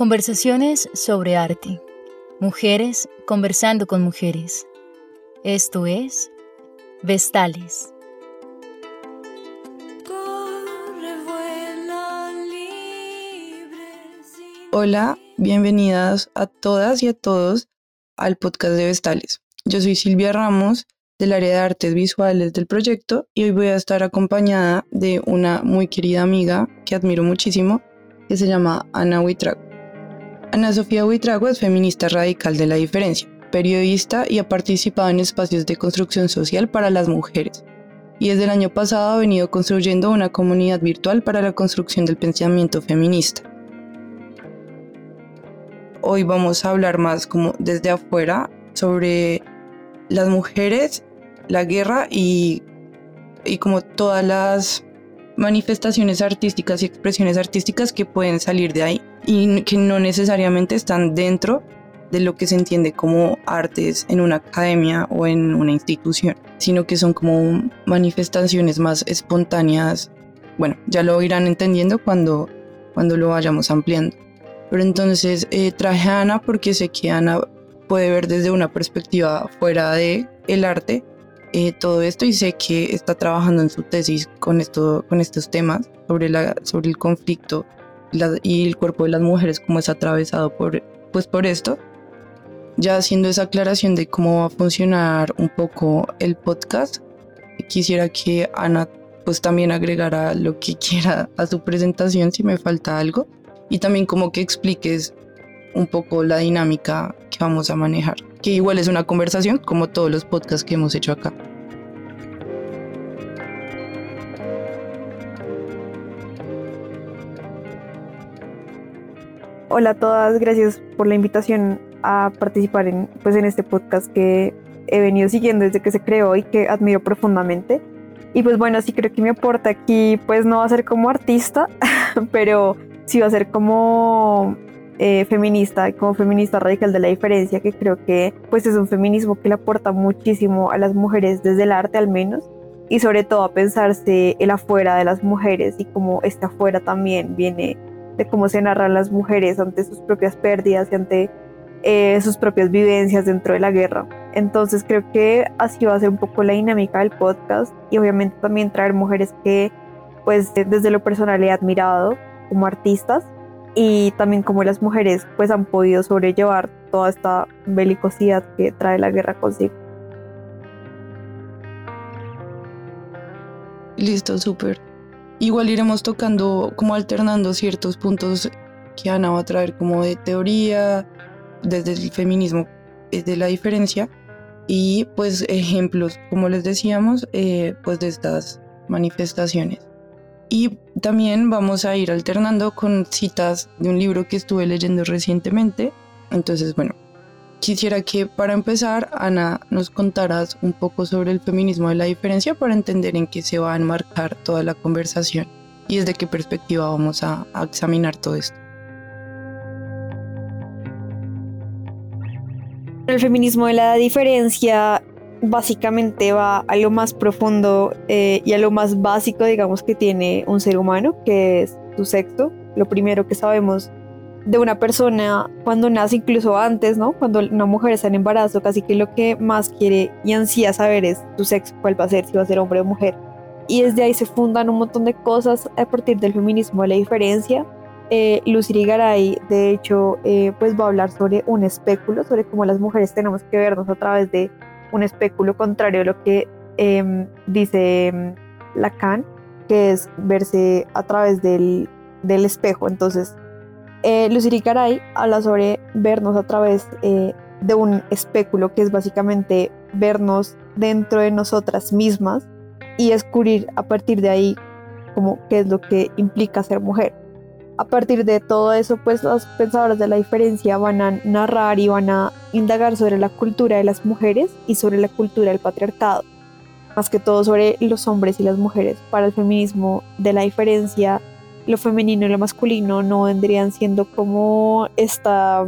Conversaciones sobre arte. Mujeres conversando con mujeres. Esto es Vestales. Hola, bienvenidas a todas y a todos al podcast de Vestales. Yo soy Silvia Ramos del área de artes visuales del proyecto y hoy voy a estar acompañada de una muy querida amiga que admiro muchísimo que se llama Ana Huitrago. Ana Sofía Huitrago es feminista radical de la diferencia, periodista y ha participado en espacios de construcción social para las mujeres. Y desde el año pasado ha venido construyendo una comunidad virtual para la construcción del pensamiento feminista. Hoy vamos a hablar más como desde afuera sobre las mujeres la guerra y, y como todas las manifestaciones artísticas y expresiones artísticas que pueden salir de ahí y que no necesariamente están dentro de lo que se entiende como artes en una academia o en una institución, sino que son como manifestaciones más espontáneas. Bueno, ya lo irán entendiendo cuando, cuando lo vayamos ampliando. Pero entonces eh, traje a Ana porque sé que Ana puede ver desde una perspectiva fuera de el arte eh, todo esto y sé que está trabajando en su tesis con, esto, con estos temas sobre, la, sobre el conflicto y el cuerpo de las mujeres, cómo es atravesado por, pues por esto. Ya haciendo esa aclaración de cómo va a funcionar un poco el podcast, quisiera que Ana pues también agregara lo que quiera a su presentación si me falta algo y también como que expliques un poco la dinámica que vamos a manejar que igual es una conversación como todos los podcasts que hemos hecho acá. Hola a todas, gracias por la invitación a participar en, pues, en este podcast que he venido siguiendo desde que se creó y que admiro profundamente. Y pues bueno, sí creo que me aporta aquí, pues no va a ser como artista, pero sí va a ser como eh, feminista, como feminista radical de la diferencia, que creo que pues es un feminismo que le aporta muchísimo a las mujeres desde el arte al menos, y sobre todo a pensarse el afuera de las mujeres y como este afuera también viene de cómo se narran las mujeres ante sus propias pérdidas y ante eh, sus propias vivencias dentro de la guerra. Entonces creo que así va a ser un poco la dinámica del podcast y obviamente también traer mujeres que pues desde lo personal he admirado como artistas y también como las mujeres pues han podido sobrellevar toda esta belicosidad que trae la guerra consigo. Listo, súper. Igual iremos tocando, como alternando ciertos puntos que Ana va a traer como de teoría, desde el feminismo, desde la diferencia, y pues ejemplos, como les decíamos, eh, pues de estas manifestaciones. Y también vamos a ir alternando con citas de un libro que estuve leyendo recientemente. Entonces, bueno, quisiera que para empezar, Ana, nos contaras un poco sobre el feminismo de la diferencia para entender en qué se va a enmarcar toda la conversación y desde qué perspectiva vamos a, a examinar todo esto. El feminismo de la diferencia básicamente va a lo más profundo eh, y a lo más básico, digamos, que tiene un ser humano, que es su sexo. Lo primero que sabemos de una persona cuando nace, incluso antes, ¿no? Cuando una mujer está en embarazo, casi que lo que más quiere y ansía saber es su sexo, cuál va a ser, si va a ser hombre o mujer. Y desde ahí se fundan un montón de cosas a partir del feminismo la diferencia. Eh, Lucy Garay, de hecho, eh, pues va a hablar sobre un espéculo, sobre cómo las mujeres tenemos que vernos a través de un espéculo contrario a lo que em, dice em, Lacan, que es verse a través del, espejo. Entonces, eh, Luciri Caray habla sobre vernos a través eh, de un espéculo, que es básicamente vernos dentro de nosotras mismas y descubrir a partir de ahí como qué es lo que implica ser mujer a partir de todo eso, pues las pensadoras de la diferencia van a narrar y van a indagar sobre la cultura de las mujeres y sobre la cultura del patriarcado, más que todo sobre los hombres y las mujeres. Para el feminismo de la diferencia, lo femenino y lo masculino no vendrían siendo como esta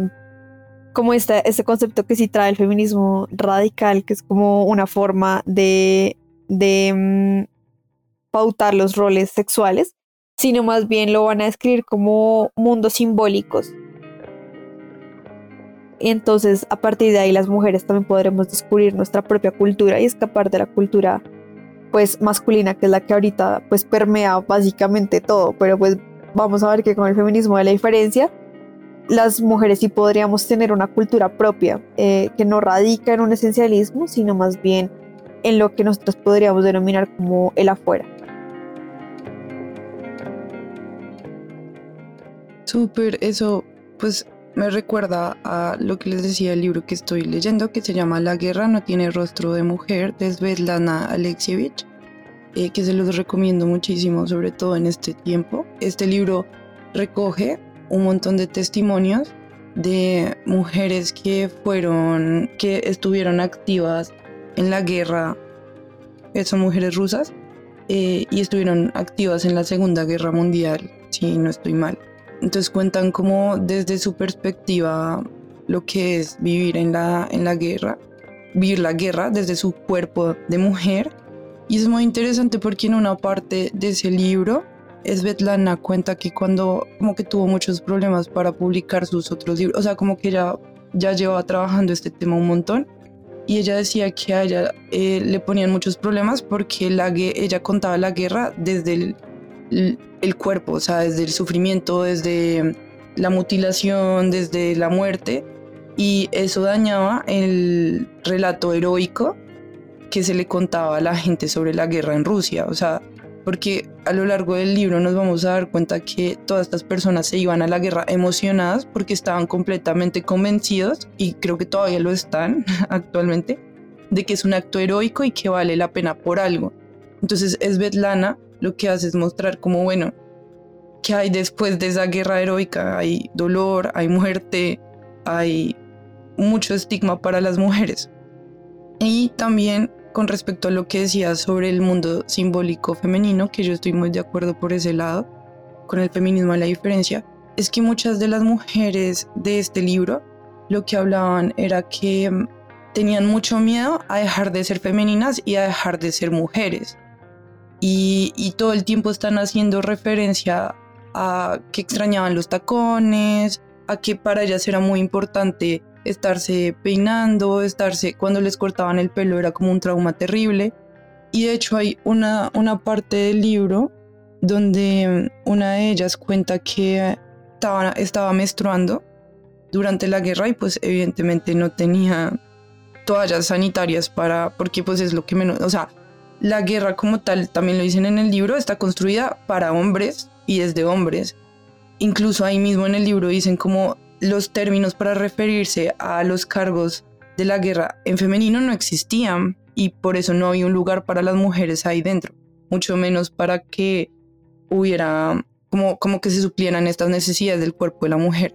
como esta, este concepto que sí trae el feminismo radical, que es como una forma de, de mm, pautar los roles sexuales, sino más bien lo van a describir como mundos simbólicos. entonces a partir de ahí las mujeres también podremos descubrir nuestra propia cultura y escapar de la cultura pues masculina que es la que ahorita pues permea básicamente todo, pero pues vamos a ver que con el feminismo de la diferencia las mujeres sí podríamos tener una cultura propia eh, que no radica en un esencialismo, sino más bien en lo que nosotros podríamos denominar como el afuera. Súper, eso pues me recuerda a lo que les decía el libro que estoy leyendo, que se llama La guerra no tiene rostro de mujer, de Svetlana Alexievich, eh, que se los recomiendo muchísimo, sobre todo en este tiempo. Este libro recoge un montón de testimonios de mujeres que fueron, que estuvieron activas en la guerra, eh, son mujeres rusas, eh, y estuvieron activas en la Segunda Guerra Mundial, si no estoy mal. Entonces cuentan como desde su perspectiva lo que es vivir en la, en la guerra, vivir la guerra desde su cuerpo de mujer. Y es muy interesante porque en una parte de ese libro, Svetlana cuenta que cuando como que tuvo muchos problemas para publicar sus otros libros, o sea, como que ella ya llevaba trabajando este tema un montón, y ella decía que a ella eh, le ponían muchos problemas porque la, ella contaba la guerra desde el el cuerpo, o sea, desde el sufrimiento, desde la mutilación, desde la muerte, y eso dañaba el relato heroico que se le contaba a la gente sobre la guerra en Rusia, o sea, porque a lo largo del libro nos vamos a dar cuenta que todas estas personas se iban a la guerra emocionadas porque estaban completamente convencidos, y creo que todavía lo están actualmente, de que es un acto heroico y que vale la pena por algo. Entonces es Svetlana lo que hace es mostrar como, bueno, que hay después de esa guerra heroica, hay dolor, hay muerte, hay mucho estigma para las mujeres. Y también con respecto a lo que decía sobre el mundo simbólico femenino, que yo estoy muy de acuerdo por ese lado, con el feminismo la diferencia, es que muchas de las mujeres de este libro lo que hablaban era que mm, tenían mucho miedo a dejar de ser femeninas y a dejar de ser mujeres y, todo el tiempo están haciendo referencia a que extrañaban los tacones, a que para ellas era muy importante estarse peinando, estarse cuando les cortaban el pelo era como un trauma terrible. Y de hecho hay una, una parte del libro donde una de ellas cuenta que estaba, estaba menstruando durante la guerra y pues evidentemente no tenía toallas sanitarias para, porque pues es lo que menos, o sea, la guerra como tal, también lo dicen en el libro, está construida para hombres y desde hombres. Incluso ahí mismo en el libro dicen como los términos para referirse a los cargos de la guerra en femenino no existían y por eso no había un lugar para las mujeres ahí dentro, mucho menos para que hubiera como, como que se suplieran estas necesidades del cuerpo de la mujer.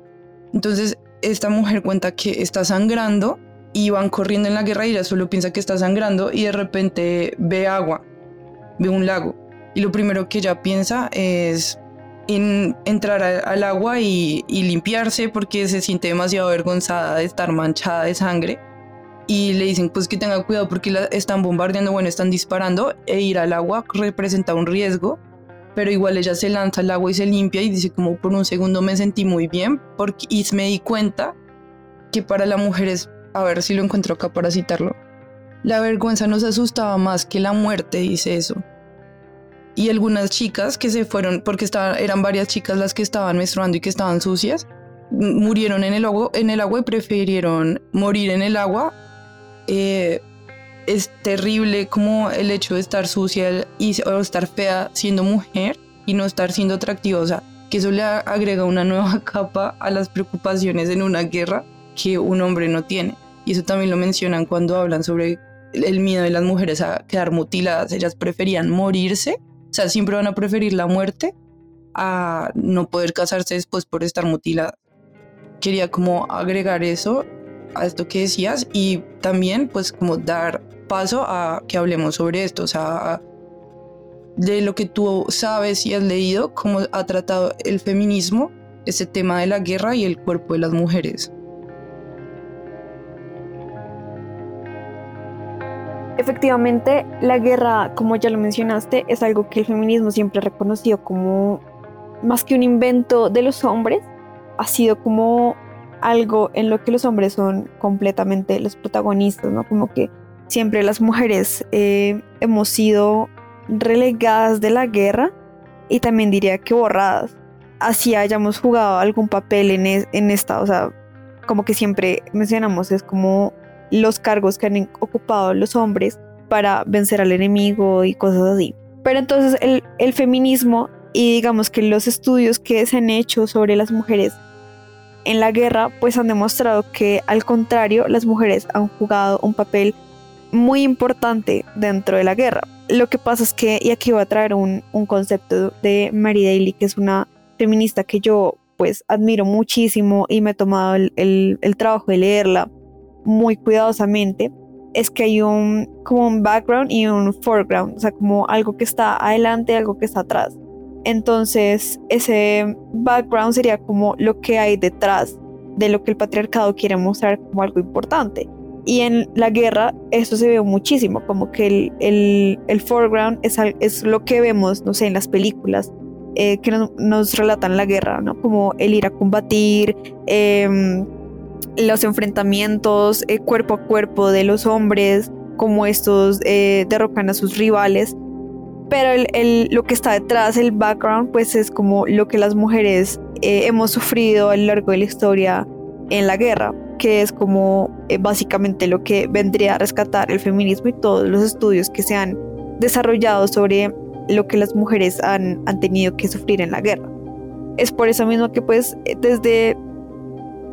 Entonces, esta mujer cuenta que está sangrando y van corriendo en la guerra y ella solo piensa que está sangrando y de repente ve agua, ve un lago. Y lo primero que ella piensa es en entrar al agua y, limpiarse porque se siente demasiado avergonzada de estar manchada de sangre. Y le dicen pues que tenga cuidado porque la están bombardeando, bueno, están disparando e ir al agua representa un riesgo. Pero igual ella se lanza al agua y se limpia y dice como por un segundo me sentí muy bien porque, y me di cuenta que para la mujer es a ver si lo encuentro acá para citarlo. La vergüenza nos asustaba más que la muerte, dice eso. Y algunas chicas que se fueron, porque estaba, eran varias chicas las que estaban menstruando y que estaban sucias, murieron en el agua, en el agua y prefirieron morir en el agua. Eh, es terrible como el hecho de estar sucia y, o estar fea siendo mujer y no estar siendo atractiva. O sea, que eso le agrega una nueva capa a las preocupaciones en una guerra que un hombre no tiene. Y eso también lo mencionan cuando hablan sobre el miedo de las mujeres a quedar mutiladas. Ellas preferían morirse, o sea, siempre van a preferir la muerte a no poder casarse después por estar mutiladas. Quería como agregar eso a esto que decías y también pues como dar paso a que hablemos sobre esto, o sea, de lo que tú sabes y has leído, cómo ha tratado el feminismo ese tema de la guerra y el cuerpo de las mujeres. Efectivamente, la guerra, como ya lo mencionaste, es algo que el feminismo siempre ha reconocido como más que un invento de los hombres, ha sido como algo en lo que los hombres son completamente los protagonistas, ¿no? Como que siempre las mujeres eh, hemos sido relegadas de la guerra y también diría que borradas. Así hayamos jugado algún papel en, en esta, o sea, como que siempre mencionamos, es como los cargos que han ocupado los hombres para vencer al enemigo y cosas así. Pero entonces el, el feminismo y digamos que los estudios que se han hecho sobre las mujeres en la guerra pues han demostrado que al contrario las mujeres han jugado un papel muy importante dentro de la guerra. Lo que pasa es que, y aquí voy a traer un, un concepto de Mary Daly, que es una feminista que yo pues admiro muchísimo y me he tomado el, el, el trabajo de leerla muy cuidadosamente, es que hay un como un background y un foreground, o sea, como algo que está adelante, algo que está atrás. Entonces, ese background sería como lo que hay detrás de lo que el patriarcado quiere mostrar como algo importante. Y en la guerra eso se ve muchísimo, como que el, el, el foreground es, es, lo que vemos, no sé, en las películas eh, que nos, relatan la guerra, ¿no? Como el ir a combatir, eh, los enfrentamientos eh, cuerpo a cuerpo de los hombres, como estos eh, derrocan a sus rivales. Pero el, el, lo que está detrás, el background, pues es como lo que las mujeres eh, hemos sufrido a lo largo de la historia en la guerra que es como básicamente lo que vendría a rescatar el feminismo y todos los estudios que se han desarrollado sobre lo que las mujeres han, han tenido que sufrir en la guerra. Es por eso mismo que pues desde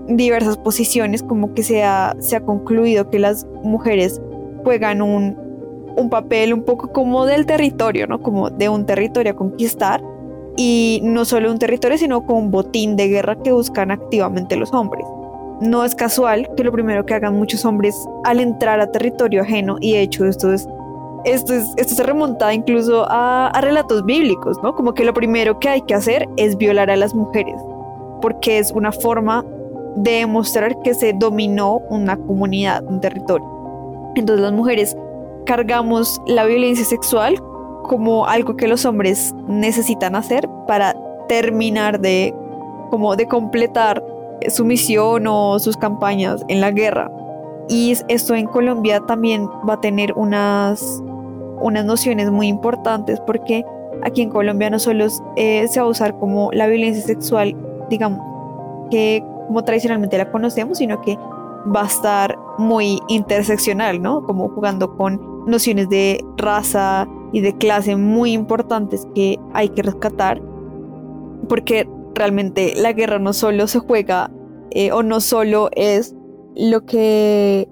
diversas posiciones como que se ha, se ha concluido que las mujeres juegan un, un papel un poco como del territorio, ¿no? Como de un territorio a conquistar y no solo un territorio, sino como un botín de guerra que buscan activamente los hombres. No es casual que lo primero que hagan muchos hombres al entrar a territorio ajeno, y de hecho esto es esto, es, esto se remonta incluso a, a, relatos bíblicos, ¿no? Como que lo primero que hay que hacer es violar a las mujeres, porque es una forma de demostrar que se dominó una comunidad, un territorio. Entonces las mujeres cargamos la violencia sexual como algo que los hombres necesitan hacer para terminar de como de completar su misión o sus campañas en la guerra. Y esto en Colombia también va a tener unas, unas nociones muy importantes porque aquí en Colombia no solo eh, se va a usar como la violencia sexual, digamos, que como tradicionalmente la conocemos, sino que va a estar muy interseccional, ¿no? Como jugando con nociones de raza y de clase muy importantes que hay que rescatar, porque realmente la guerra no solo se juega eh, o no solo es lo que,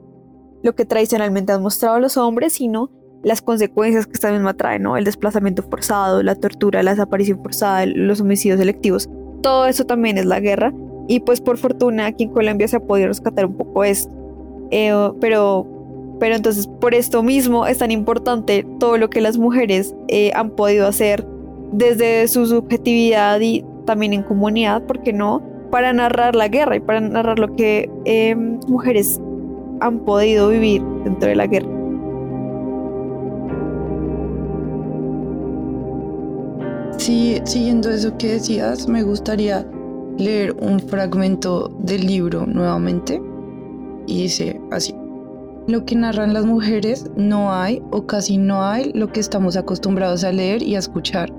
lo que tradicionalmente han mostrado los hombres, sino las consecuencias que esta misma trae, ¿no? El desplazamiento forzado, la tortura, la desaparición forzada, los homicidios selectivos. Todo eso también es la guerra. Y pues por fortuna aquí en Colombia se ha podido rescatar un poco esto. Eh, pero, pero entonces por esto mismo es tan importante todo lo que las mujeres eh, han podido hacer desde su subjetividad y también en comunidad, porque no? Para narrar la guerra y para narrar lo que eh, mujeres han podido vivir dentro de la guerra. Sí, siguiendo eso que decías, me gustaría leer un fragmento del libro nuevamente y dice así. Lo que narran las mujeres no hay o casi no hay lo que estamos acostumbrados a leer y a escuchar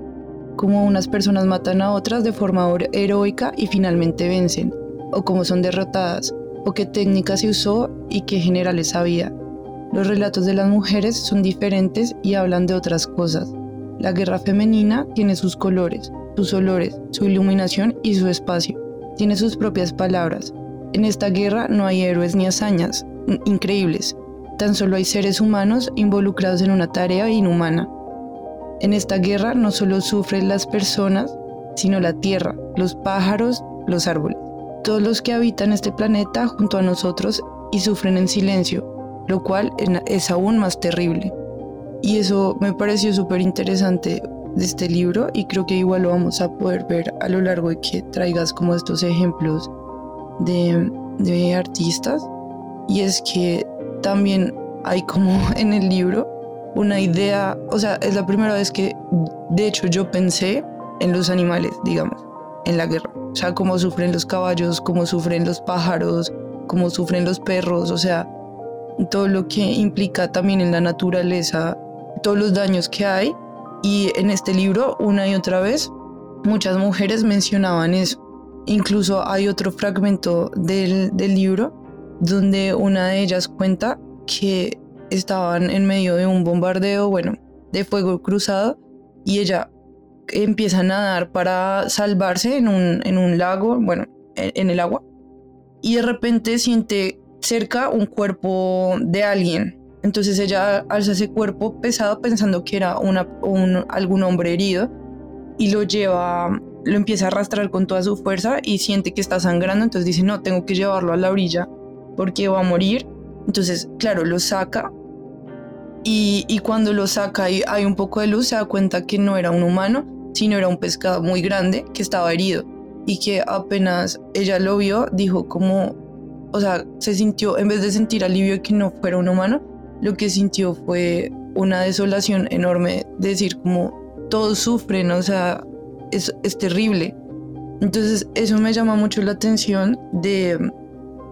cómo unas personas matan a otras de forma heroica y finalmente vencen, o cómo son derrotadas, o qué técnica se usó y qué generales había. Los relatos de las mujeres son diferentes y hablan de otras cosas. La guerra femenina tiene sus colores, sus olores, su iluminación y su espacio. Tiene sus propias palabras. En esta guerra no hay héroes ni hazañas increíbles, tan solo hay seres humanos involucrados en una tarea inhumana. En esta guerra no solo sufren las personas, sino la tierra, los pájaros, los árboles, todos los que habitan este planeta junto a nosotros y sufren en silencio, lo cual es aún más terrible. Y eso me pareció súper interesante de este libro y creo que igual lo vamos a poder ver a lo largo de que traigas como estos ejemplos de, de artistas. Y es que también hay como en el libro una idea, o sea, es la primera vez que de hecho yo pensé en los animales, digamos. en la guerra. O sea, cómo sufren los caballos, cómo sufren los pájaros, cómo sufren los perros, o sea, todo lo que implica también en la naturaleza, todos los daños que hay. Y en este libro, una y otra vez, muchas mujeres mencionaban eso. Incluso hay otro fragmento del, del libro donde una de ellas cuenta que estaban en medio de un bombardeo, bueno, de fuego cruzado, y ella empieza a nadar para salvarse en un, en un lago, bueno, en, el agua, y de repente siente cerca un cuerpo de alguien. Entonces ella alza ese cuerpo pesado pensando que era un, algún hombre herido y lo lleva, lo empieza a arrastrar con toda su fuerza y siente que está sangrando, entonces dice, no, tengo que llevarlo a la orilla porque va a morir. Entonces, claro, lo saca y, y, cuando lo saca y hay un poco de luz, se da cuenta que no era un humano, sino era un pescado muy grande que estaba herido y que apenas ella lo vio, dijo como, o sea, se sintió, en vez de sentir alivio que no fuera un humano, lo que sintió fue una desolación enorme, decir como todos sufren, o sea, es, es terrible. Entonces eso me llama mucho la atención de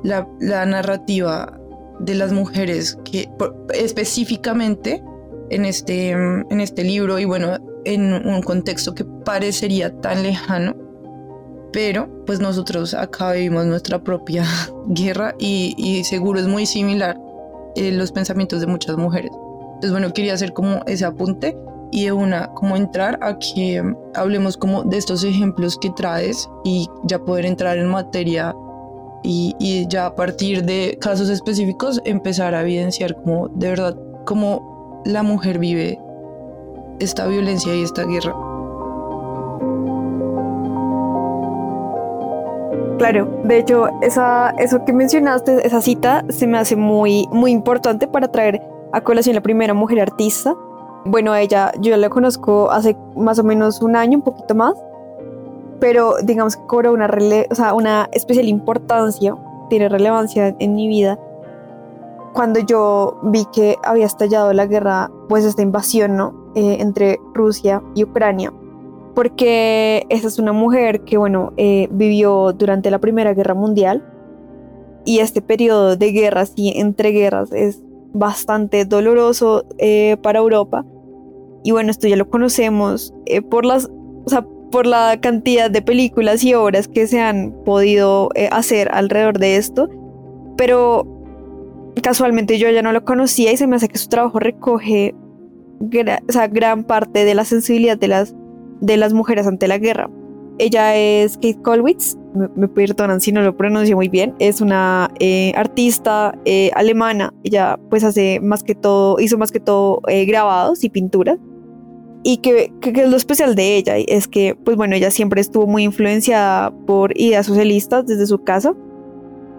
la, narrativa de las mujeres que específicamente en este, en este libro y bueno, en un contexto que parecería tan lejano, pero pues nosotros acá vivimos nuestra propia guerra y seguro es muy similar en los pensamientos de muchas mujeres. Entonces bueno, quería hacer como ese apunte y de una como entrar a que hablemos como de estos ejemplos que traes y ya poder entrar en materia y ya a partir de casos específicos empezar a evidenciar como de verdad cómo la mujer vive esta violencia y esta guerra. Claro, de hecho, esa, eso que mencionaste, esa cita, se me hace muy, muy importante para traer a colación la primera mujer artista. Bueno, ella, yo la conozco hace más o menos un año, un poquito más, pero digamos que cobra una, o sea, una especial importancia, tiene relevancia en mi vida. Cuando yo vi que había estallado la guerra, pues esta invasión, ¿no? Eh, entre Rusia y Ucrania, porque esa es una mujer que, bueno, eh, vivió durante la Primera Guerra Mundial y este periodo de guerras y entre guerras es bastante doloroso eh, para Europa. Y bueno, esto ya lo conocemos por las, o sea, por la cantidad de películas y obras que se han podido hacer alrededor de esto, pero casualmente yo ya no lo conocía y se me hace que su trabajo recoge o sea, gran parte de la sensibilidad de las, de las mujeres ante la guerra. Ella es Kate Kolwitz, me, perdonan si no lo pronuncio muy bien, es una eh, artista eh, alemana, ella pues hace más que todo, hizo más que todo eh, grabados y pinturas. Y que, que, es lo especial de ella, es que pues bueno, ella siempre estuvo muy influenciada por ideas socialistas desde su casa,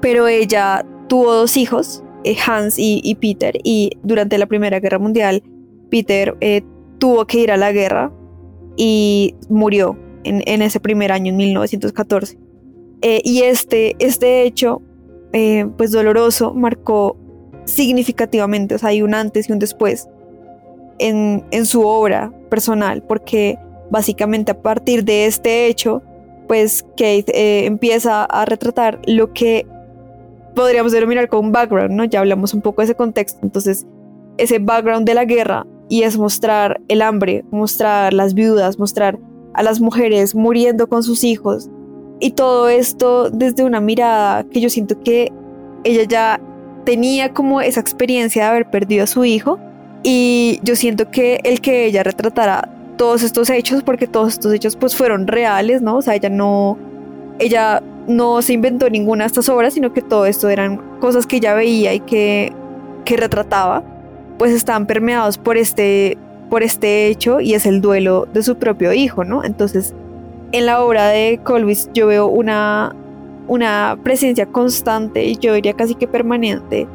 pero ella tuvo dos hijos, Hans y, Peter, y durante la Primera Guerra Mundial Peter tuvo que ir a la guerra y murió en, ese primer año, en 1914. Eh, y este, este hecho, eh, pues doloroso, marcó significativamente, o sea, hay un antes y un después en, en su obra personal, porque básicamente a partir de este hecho, pues Kate empieza a retratar lo que podríamos denominar como un background, ¿no? Ya hablamos un poco de ese contexto, entonces ese background de la guerra y es mostrar el hambre, mostrar las viudas, mostrar a las mujeres muriendo con sus hijos. Y todo esto desde una mirada que yo siento que ella ya tenía como esa experiencia de haber perdido a su hijo. Y yo siento que el que ella retratara todos estos hechos porque todos estos hechos pues fueron reales, ¿no? O sea, ella no ella no se inventó ninguna de estas obras, sino que todo esto eran cosas que ella veía y que que retrataba pues están permeados por este, por este hecho y es el duelo de su propio hijo, ¿no? Entonces, en la obra de Colvis yo veo una, una presencia constante y yo diría casi que permanente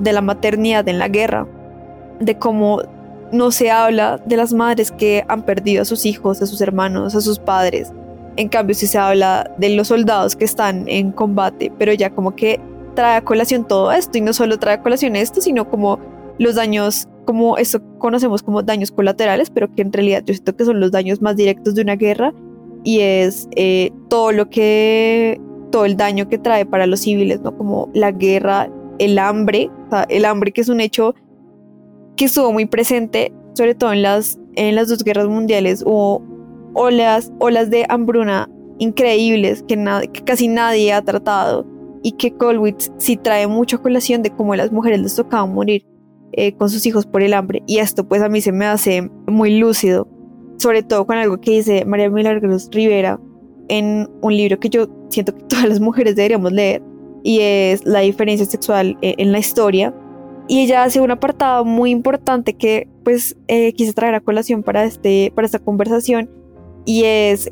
de la maternidad en la guerra, de cómo no se habla de las madres que han perdido a sus hijos, a sus hermanos, a sus padres. En cambio, sí se habla de los soldados que están en combate, pero ya como que trae a colación todo esto y no solo trae a colación esto, sino como los daños, como esto conocemos como daños colaterales, pero que en realidad yo siento que son los daños más directos de una guerra, y es eh, todo lo que, todo el daño que trae para los civiles, ¿no? Como la guerra, el hambre, el hambre que es un hecho que estuvo muy presente, sobre todo en las, en las dos guerras mundiales, hubo olas, olas de hambruna increíbles que, que casi nadie ha tratado y que Colwitz sí trae mucha colación de cómo a las mujeres les tocaba morir eh, con sus hijos por el hambre. Y esto pues a mí se me hace muy lúcido, sobre todo con algo que dice María Milagros Rivera en un libro que yo siento que todas las mujeres deberíamos leer y es La diferencia sexual eh, en la historia. Y ella hace un apartado muy importante que pues eh, quise traer a colación para, este, para esta conversación y es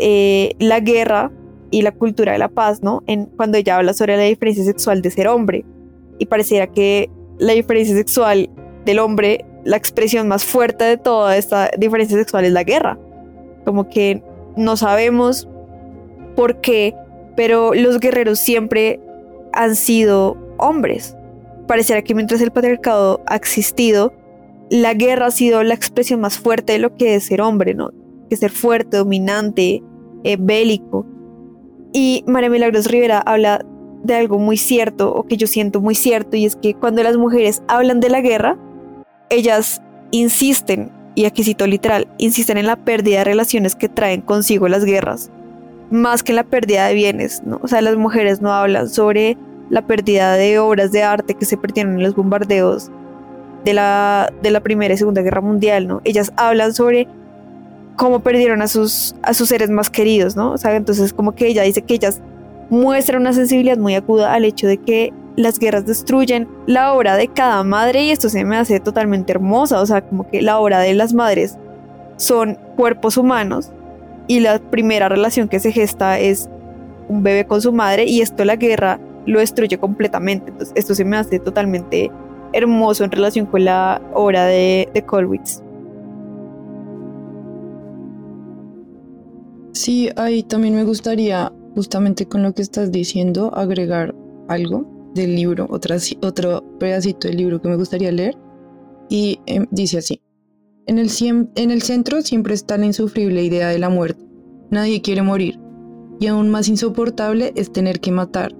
la guerra y la cultura de la paz, ¿no? En, cuando ella habla sobre la diferencia sexual de ser hombre. Y pareciera que la diferencia sexual del hombre, la expresión más fuerte de toda esta diferencia sexual es la guerra. Como que no sabemos por qué, pero los guerreros siempre han sido hombres. Pareciera que mientras el patriarcado ha existido, la guerra ha sido la expresión más fuerte de lo que es ser hombre, ¿no? Que ser fuerte, dominante, eh, bélico. Y María Milagros Rivera habla de algo muy cierto, o que yo siento muy cierto, y es que cuando las mujeres hablan de la guerra, ellas insisten, y aquí cito literal, insisten en la pérdida de relaciones que traen consigo las guerras, más que en la pérdida de bienes, ¿no? O sea, las mujeres no hablan sobre la pérdida de obras de arte que se perdieron en los bombardeos de la, de la Primera y Segunda Guerra Mundial, ¿no? Ellas hablan sobre cómo perdieron a sus, a sus seres más queridos, ¿no? O sea, entonces como que ella dice que ellas muestran una sensibilidad muy aguda al hecho de que las guerras destruyen la obra de cada madre y esto se me hace totalmente hermosa, o sea, como que la obra de las madres son cuerpos humanos y la primera relación que se gesta es un bebé con su madre y esto la guerra lo destruye completamente, entonces esto se me hace totalmente hermoso en relación con la obra de, de Colwitz. Sí, ahí también me gustaría, justamente con lo que estás diciendo, agregar algo del libro, otra, otro pedacito del libro que me gustaría leer. Y em, dice así, en el, en el centro siempre está la insufrible idea de la muerte. Nadie quiere morir. Y aún más insoportable es tener que matar,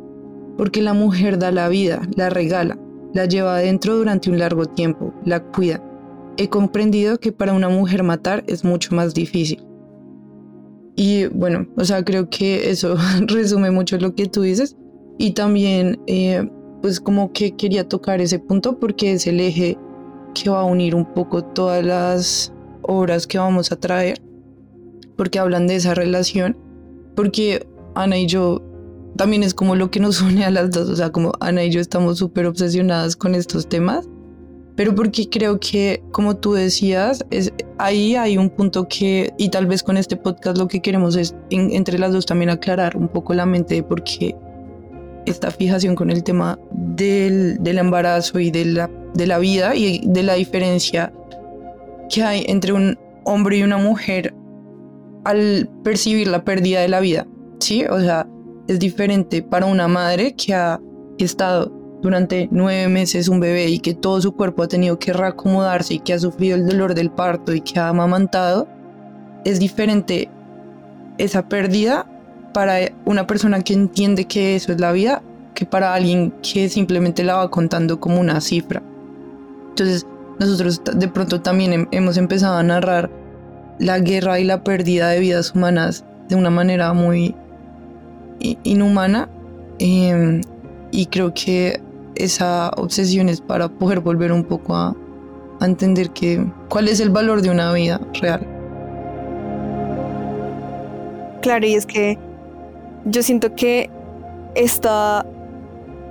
porque la mujer da la vida, la regala, la lleva adentro durante un largo tiempo, la cuida. He comprendido que para una mujer matar es mucho más difícil. Y bueno, o sea, creo que eso resume mucho lo que tú dices. Y también, eh, pues como que quería tocar ese punto porque es el eje que va a unir un poco todas las obras que vamos a traer, porque hablan de esa relación, porque Ana y yo también es como lo que nos une a las dos, o sea, como Ana y yo estamos súper obsesionadas con estos temas pero porque creo que, como tú decías, es, ahí hay un punto que, y tal vez con este podcast lo que queremos es entre las dos también aclarar un poco la mente de por qué esta fijación con el tema del, del embarazo y de la, de la vida y de la diferencia que hay entre un hombre y una mujer al percibir la pérdida de la vida, ¿sí? O sea, es diferente para una madre que ha estado durante nueve meses un bebé y que todo su cuerpo ha tenido que reacomodarse y que ha sufrido el dolor del parto y que ha amamantado, es diferente esa pérdida para una persona que entiende que eso es la vida que para alguien que simplemente la va contando como una cifra. Entonces, nosotros de pronto también hemos empezado a narrar la guerra y la pérdida de vidas humanas de una manera muy inhumana. Em, y creo que esa obsesión es para poder volver un poco a, entender que, cuál es el valor de una vida real. Claro, y es que yo siento que está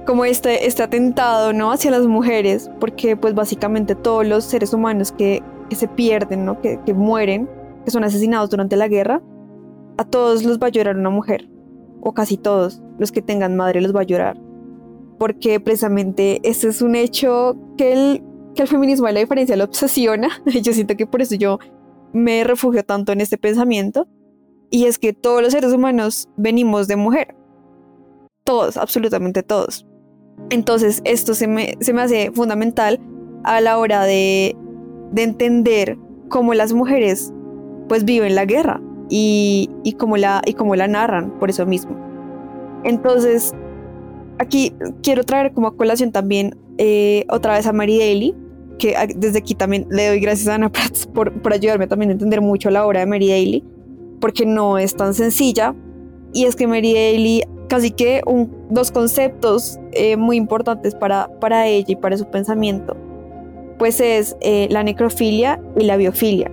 como este, este atentado ¿no? hacia las mujeres, porque pues básicamente todos los seres humanos que, se pierden, ¿no? que, que mueren, que son asesinados durante la guerra, a todos los va a llorar una mujer, o casi todos los que tengan madre los va a llorar porque precisamente este es un hecho que el, que el feminismo de la diferencia lo obsesiona. Yo siento que por eso yo me refugio tanto en este pensamiento. Y es que todos los seres humanos venimos de mujer. Todos, absolutamente todos. Entonces esto se me, se me hace fundamental a la hora de, de entender cómo las mujeres pues viven la guerra y, y, cómo la, y cómo la narran por eso mismo. Entonces, aquí quiero traer como colación también eh, otra vez a Mary Daly, que desde aquí también le doy gracias a Ana Prats por, por ayudarme también a entender mucho la obra de Mary Daly, porque no es tan sencilla. Y es que Mary Daly casi que un, dos conceptos eh, muy importantes para, para ella y para su pensamiento, pues es eh, la necrofilia y la biofilia.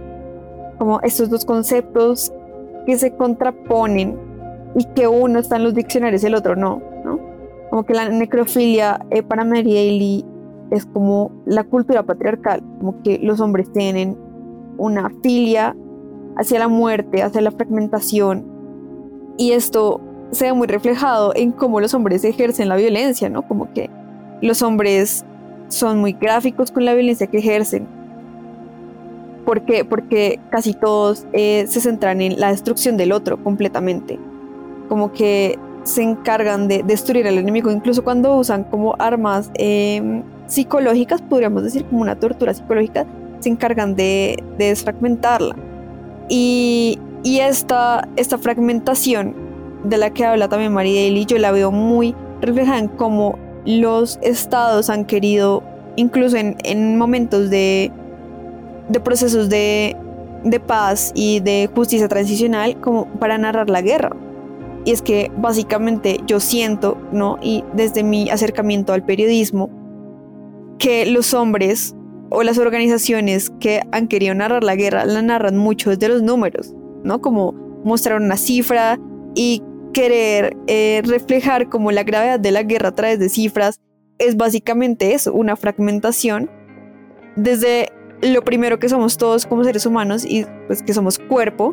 Como estos dos conceptos que se contraponen y que uno está en los diccionarios y el otro no, ¿no? Como que la necrofilia eh, para Mary Daly es como la cultura patriarcal, como que los hombres tienen una filia hacia la muerte, hacia la fragmentación, y esto se ve muy reflejado en cómo los hombres ejercen la violencia, ¿no? Como que los hombres son muy gráficos con la violencia que ejercen. ¿Por qué? Porque casi todos eh, se centran en la destrucción del otro completamente. Como que se encargan de destruir al enemigo, incluso cuando usan como armas em, psicológicas, podríamos decir como una tortura psicológica, se encargan de, desfragmentarla. Y, esta, esta fragmentación de la que habla también María Daly, yo la veo muy reflejada en cómo los estados han querido, incluso en, momentos de, de procesos de, de paz y de justicia transicional, como para narrar la guerra. Y es que básicamente yo siento, ¿no? Y desde mi acercamiento al periodismo, que los hombres o las organizaciones que han querido narrar la guerra la narran mucho desde los números, ¿no? Como mostrar una cifra y querer eh, reflejar como la gravedad de la guerra a través de cifras es básicamente eso, una fragmentación desde lo primero que somos todos como seres humanos y pues que somos cuerpo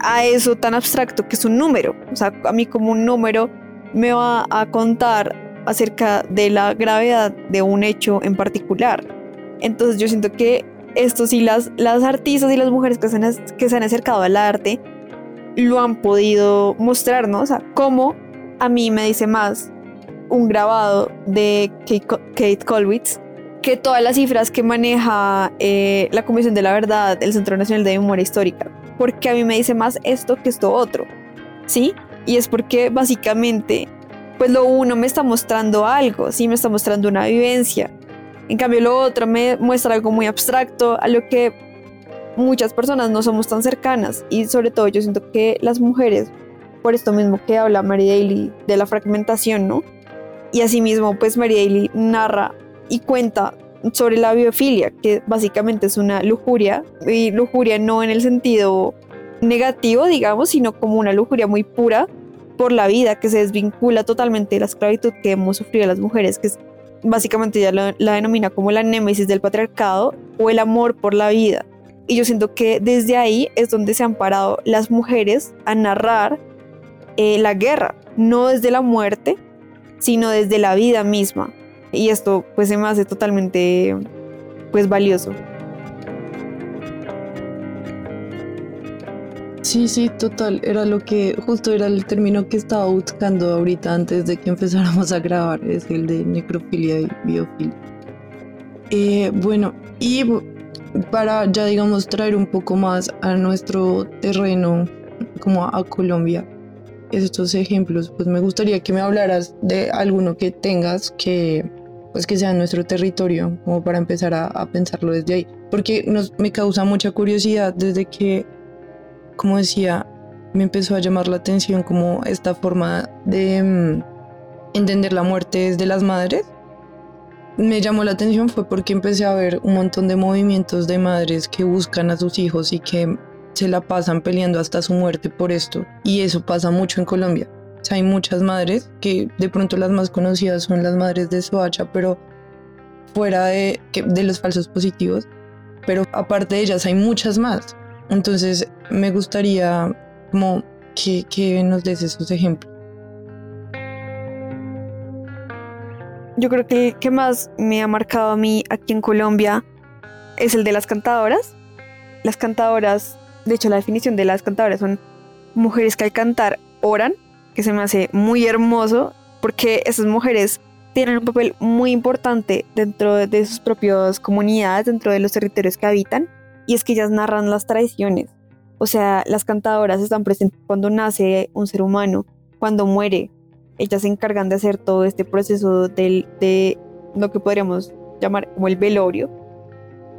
a eso tan abstracto que es un número. O sea, a mí como un número me va a contar acerca de la gravedad de un hecho en particular. Entonces yo siento que esto sí, las, las artistas y las mujeres que se, han, que se han acercado al arte lo han podido mostrarnos, o sea, cómo a mí me dice más un grabado de Kate, Colwitz que todas las cifras que maneja eh, la Comisión de la Verdad, el Centro Nacional de Memoria Histórica, porque a mí me dice más esto que esto otro, ¿sí? Y es porque básicamente pues lo uno me está mostrando algo, sí, me está mostrando una vivencia. En cambio, lo otro me muestra algo muy abstracto, a lo que muchas personas no somos tan cercanas. Y sobre todo yo siento que las mujeres, por esto mismo que habla Mary Daly de la fragmentación, ¿no? Y asimismo, pues Mary Daly narra y cuenta sobre la biofilia, que básicamente es una lujuria, y lujuria no en el sentido negativo, digamos, sino como una lujuria muy pura, por la vida, que se desvincula totalmente de la esclavitud que hemos sufrido las mujeres, que es, básicamente ya la, denomina como la némesis del patriarcado o el amor por la vida. Y yo siento que desde ahí es donde se han parado las mujeres a narrar eh, la guerra, no desde la muerte, sino desde la vida misma. Y esto pues se me hace totalmente pues valioso. Sí, sí, total. Era lo que, justo era el término que estaba buscando ahorita antes de que empezáramos a grabar, es el de necrofilia y biofilia. Eh, bueno, y para ya digamos traer un poco más a nuestro terreno, como a, Colombia, estos ejemplos, pues me gustaría que me hablaras de alguno que tengas que, pues que sea nuestro territorio, como para empezar a, a pensarlo desde ahí. Porque nos, me causa mucha curiosidad desde que como decía, me empezó a llamar la atención como esta forma de mm, entender la muerte desde las madres. Me llamó la atención fue porque empecé a ver un montón de movimientos de madres que buscan a sus hijos y que se la pasan peleando hasta su muerte por esto. Y eso pasa mucho en Colombia. O sea, hay muchas madres que de pronto las más conocidas son las madres de Soacha, pero fuera de, de los falsos positivos. Pero aparte de ellas hay muchas más. Entonces me gustaría como que, nos des esos ejemplos. Yo creo que el que más me ha marcado a mí aquí en Colombia es el de las cantadoras. Las cantadoras, de hecho la definición de las cantadoras son mujeres que al cantar oran, que se me hace muy hermoso porque esas mujeres tienen un papel muy importante dentro de sus propias comunidades, dentro de los territorios que habitan y es que ellas narran las tradiciones. O sea, las cantadoras están presentes cuando nace un ser humano, cuando muere. Ellas se encargan de hacer todo este proceso del, de lo que podríamos llamar como el velorio.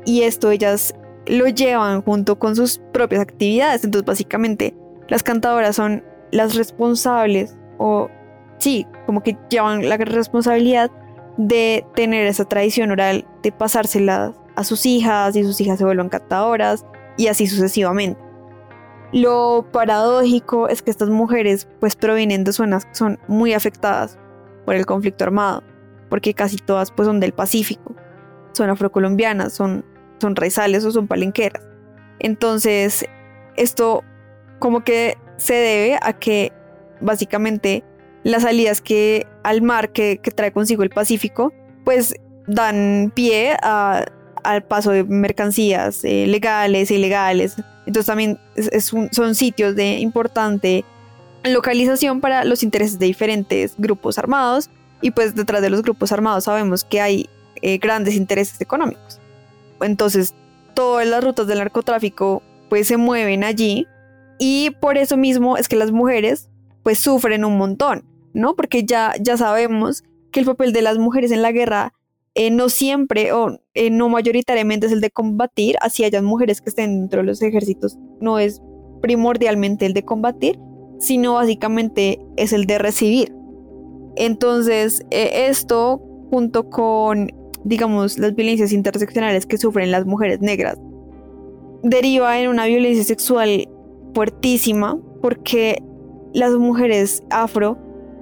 Y esto ellas lo llevan junto con sus propias actividades. Entonces, básicamente, las cantadoras son las responsables, o sí, como que llevan la responsabilidad de tener esa tradición oral, de pasársela a sus hijas y sus hijas se vuelvan cantadoras y así sucesivamente. Lo paradójico es que estas mujeres pues provienen de zonas que son muy afectadas por el conflicto armado, porque casi todas pues son del Pacífico, son afrocolombianas, son, son raizales o son palenqueras. Entonces, esto como que se debe a que básicamente las salidas que al mar que, trae consigo el Pacífico, pues dan pie al paso de mercancías eh, legales e ilegales. Entonces también son sitios de importante localización para los intereses de diferentes grupos armados y pues detrás de los grupos armados sabemos que hay eh, grandes intereses económicos. Entonces todas las rutas del narcotráfico pues se mueven allí y por eso mismo es que las mujeres pues sufren un montón, ¿no? Porque ya, ya sabemos que el papel de las mujeres en la guerra eh, no siempre o eh, no mayoritariamente es el de combatir, así hayan mujeres que estén dentro de los ejércitos, no es primordialmente el de combatir, sino básicamente es el de recibir. Entonces, eh, esto junto con, digamos, las violencias interseccionales que sufren las mujeres negras, deriva en una violencia sexual fuertísima porque las mujeres afro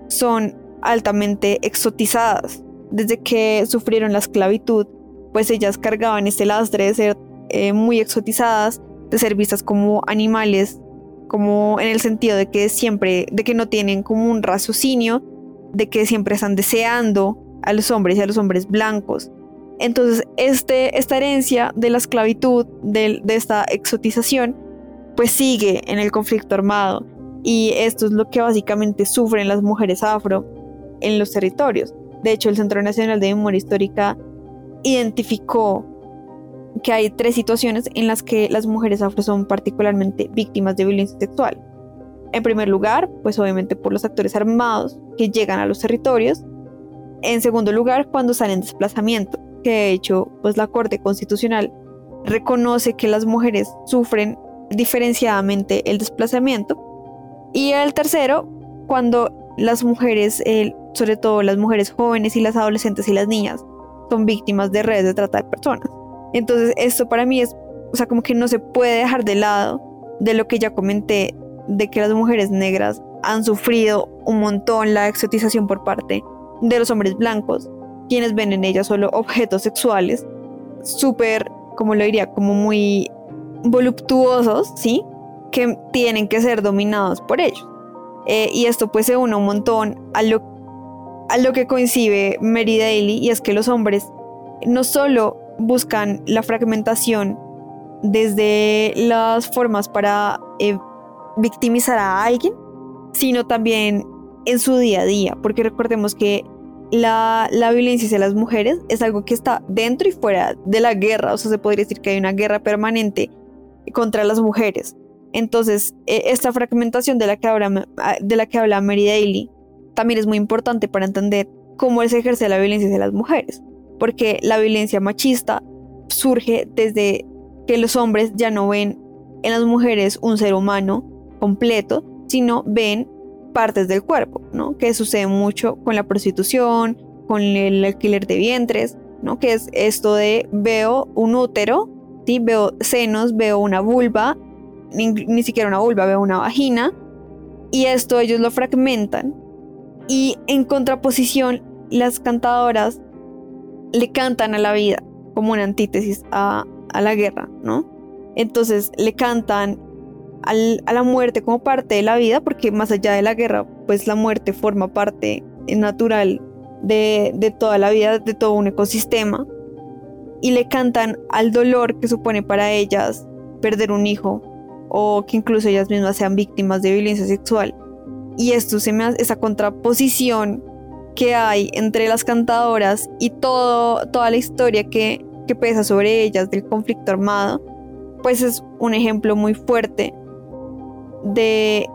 son altamente exotizadas. Desde que sufrieron la esclavitud, pues ellas cargaban este lastre de ser eh, muy exotizadas, de ser vistas como animales, como en el sentido de que siempre, de que no tienen como un raciocinio, de que siempre están deseando a los hombres y a los hombres blancos. Entonces, este, esta herencia de la esclavitud, de, de esta exotización, pues sigue en el conflicto armado y esto es lo que básicamente sufren las mujeres afro en los territorios. De hecho, el Centro Nacional de Memoria Histórica identificó que hay tres situaciones en las que las mujeres afro son particularmente víctimas de violencia sexual. En primer lugar, pues obviamente por los actores armados que llegan a los territorios. En segundo lugar, cuando salen en desplazamiento, que de hecho, pues la Corte Constitucional reconoce que las mujeres sufren diferenciadamente el desplazamiento. Y el tercero, cuando las mujeres, sobre todo las mujeres jóvenes y las adolescentes y las niñas, son víctimas de redes de trata de personas. Entonces esto para mí es, o sea, como que no se puede dejar de lado de lo que ya comenté, de que las mujeres negras han sufrido un montón la exotización por parte de los hombres blancos, quienes ven en ellas solo objetos sexuales, súper, como lo diría, como muy voluptuosos, ¿sí? Que tienen que ser dominados por ellos. Eh, y esto pues se une un montón a lo, a lo que coincide Mary Daly y es que los hombres no solo buscan la fragmentación desde las formas para eh, victimizar a alguien, sino también en su día a día, porque recordemos que la, la, violencia hacia las mujeres es algo que está dentro y fuera de la guerra, o sea, se podría decir que hay una guerra permanente contra las mujeres. Entonces, e, esta fragmentación de la que habla, de la que habla Mary Daly también es muy importante para entender cómo se ejerce la violencia hacia las mujeres, porque la violencia machista surge desde que los hombres ya no ven en las mujeres un ser humano completo, sino ven partes del cuerpo, ¿no? Que sucede mucho con la prostitución, con el alquiler de vientres, ¿no? Que es esto de veo un útero Veo senos, veo una vulva, ni, siquiera una vulva, veo una vagina. Y esto ellos lo fragmentan. Y en contraposición, las cantadoras le cantan a la vida como una antítesis a, la guerra, ¿no? Entonces le cantan a la muerte como parte de la vida, porque más allá de la guerra, pues la muerte forma parte natural de, de toda la vida, de todo un ecosistema y le cantan al dolor que supone para ellas perder un hijo o que incluso ellas mismas sean víctimas de violencia sexual. Y esto se esa contraposición que hay entre las cantadoras y todo, toda la historia que, que pesa sobre ellas del conflicto armado, pues es un ejemplo muy fuerte de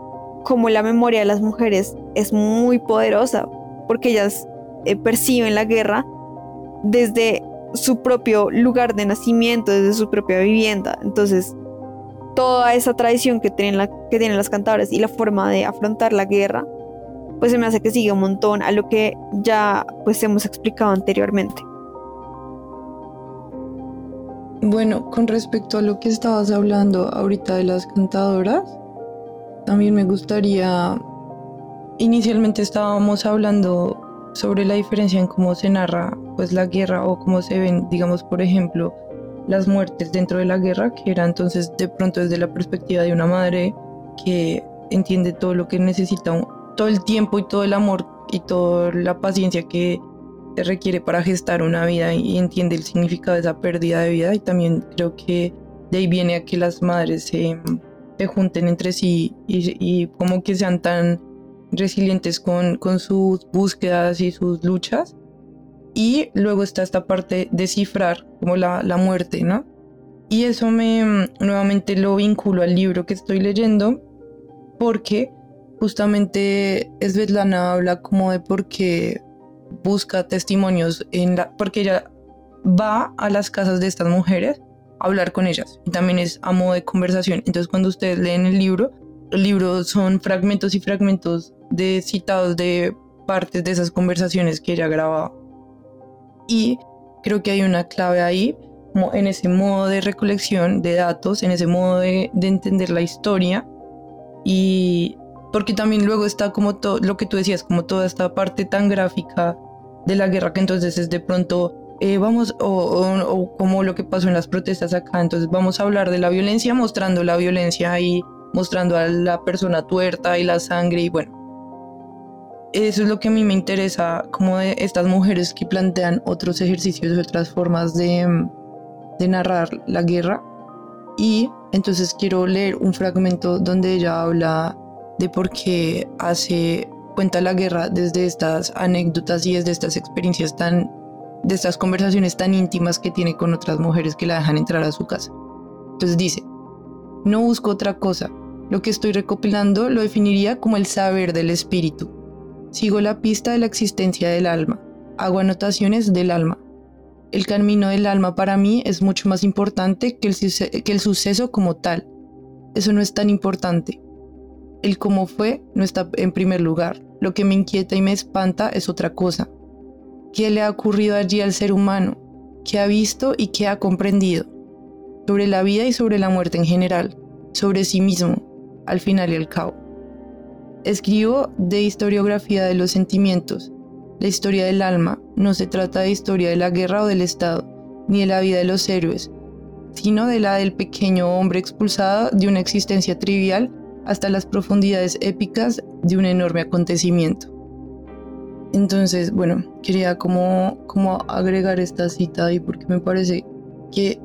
cómo la memoria de las mujeres es muy poderosa, porque ellas eh, perciben la guerra desde su propio lugar de nacimiento, desde su propia vivienda. Entonces, toda esa tradición que tienen, la, que tienen las cantadoras y la forma de afrontar la guerra, pues se me hace que sigue un montón a lo que ya pues hemos explicado anteriormente. Bueno, con respecto a lo que estabas hablando ahorita de las cantadoras, también me gustaría, inicialmente estábamos hablando sobre la diferencia en cómo se narra pues la guerra o cómo se ven, digamos, por ejemplo, las muertes dentro de la guerra, que era entonces de pronto desde la perspectiva de una madre que entiende todo lo que necesita, todo el tiempo y todo el amor y toda la paciencia que se requiere para gestar una vida y entiende el significado de esa pérdida de vida y también creo que de ahí viene a que las madres se, se junten entre sí y, y como que sean tan resilientes con, con sus búsquedas y sus luchas. Y luego está esta parte de cifrar, como la, la muerte, ¿no? Y eso me nuevamente lo vinculo al libro que estoy leyendo, porque justamente Svetlana habla como de por qué busca testimonios en la, porque ella va a las casas de estas mujeres a hablar con ellas y también es a modo de conversación. Entonces cuando ustedes leen el libro, el libro son fragmentos y fragmentos de citados de partes de esas conversaciones que ella grababa. Y creo que hay una clave ahí, como en ese modo de recolección de datos, en ese modo de, entender la historia. Y porque también luego está como todo lo que tú decías, como toda esta parte tan gráfica de la guerra que entonces es de pronto eh, vamos, o, o, como lo que pasó en las protestas acá, entonces vamos a hablar de la violencia mostrando la violencia y mostrando a la persona tuerta y la sangre y bueno, eso es lo que a mí me interesa, como de estas mujeres que plantean otros ejercicios, otras formas de, de narrar la guerra. Y entonces quiero leer un fragmento donde ella habla de por qué hace cuenta la guerra desde estas anécdotas y desde estas experiencias tan, de estas conversaciones tan íntimas que tiene con otras mujeres que la dejan entrar a su casa. Entonces dice, no busco otra cosa, lo que estoy recopilando lo definiría como el saber del espíritu Sigo la pista de la existencia del alma. Hago anotaciones del alma. El camino del alma para mí es mucho más importante que el, suceso como tal. Eso no es tan importante. El cómo fue no está en primer lugar. Lo que me inquieta y me espanta es otra cosa. ¿Qué le ha ocurrido allí al ser humano? ¿Qué ha visto y qué ha comprendido? Sobre la vida y sobre la muerte en general. Sobre sí mismo, al final y al cabo. Escribo de historiografía de los sentimientos. La historia del alma no se trata de historia de la guerra o del Estado, ni de la vida de los héroes, sino de la del pequeño hombre expulsado de una existencia trivial hasta las profundidades épicas de un enorme acontecimiento. Entonces, bueno, quería como, como agregar esta cita ahí porque me parece que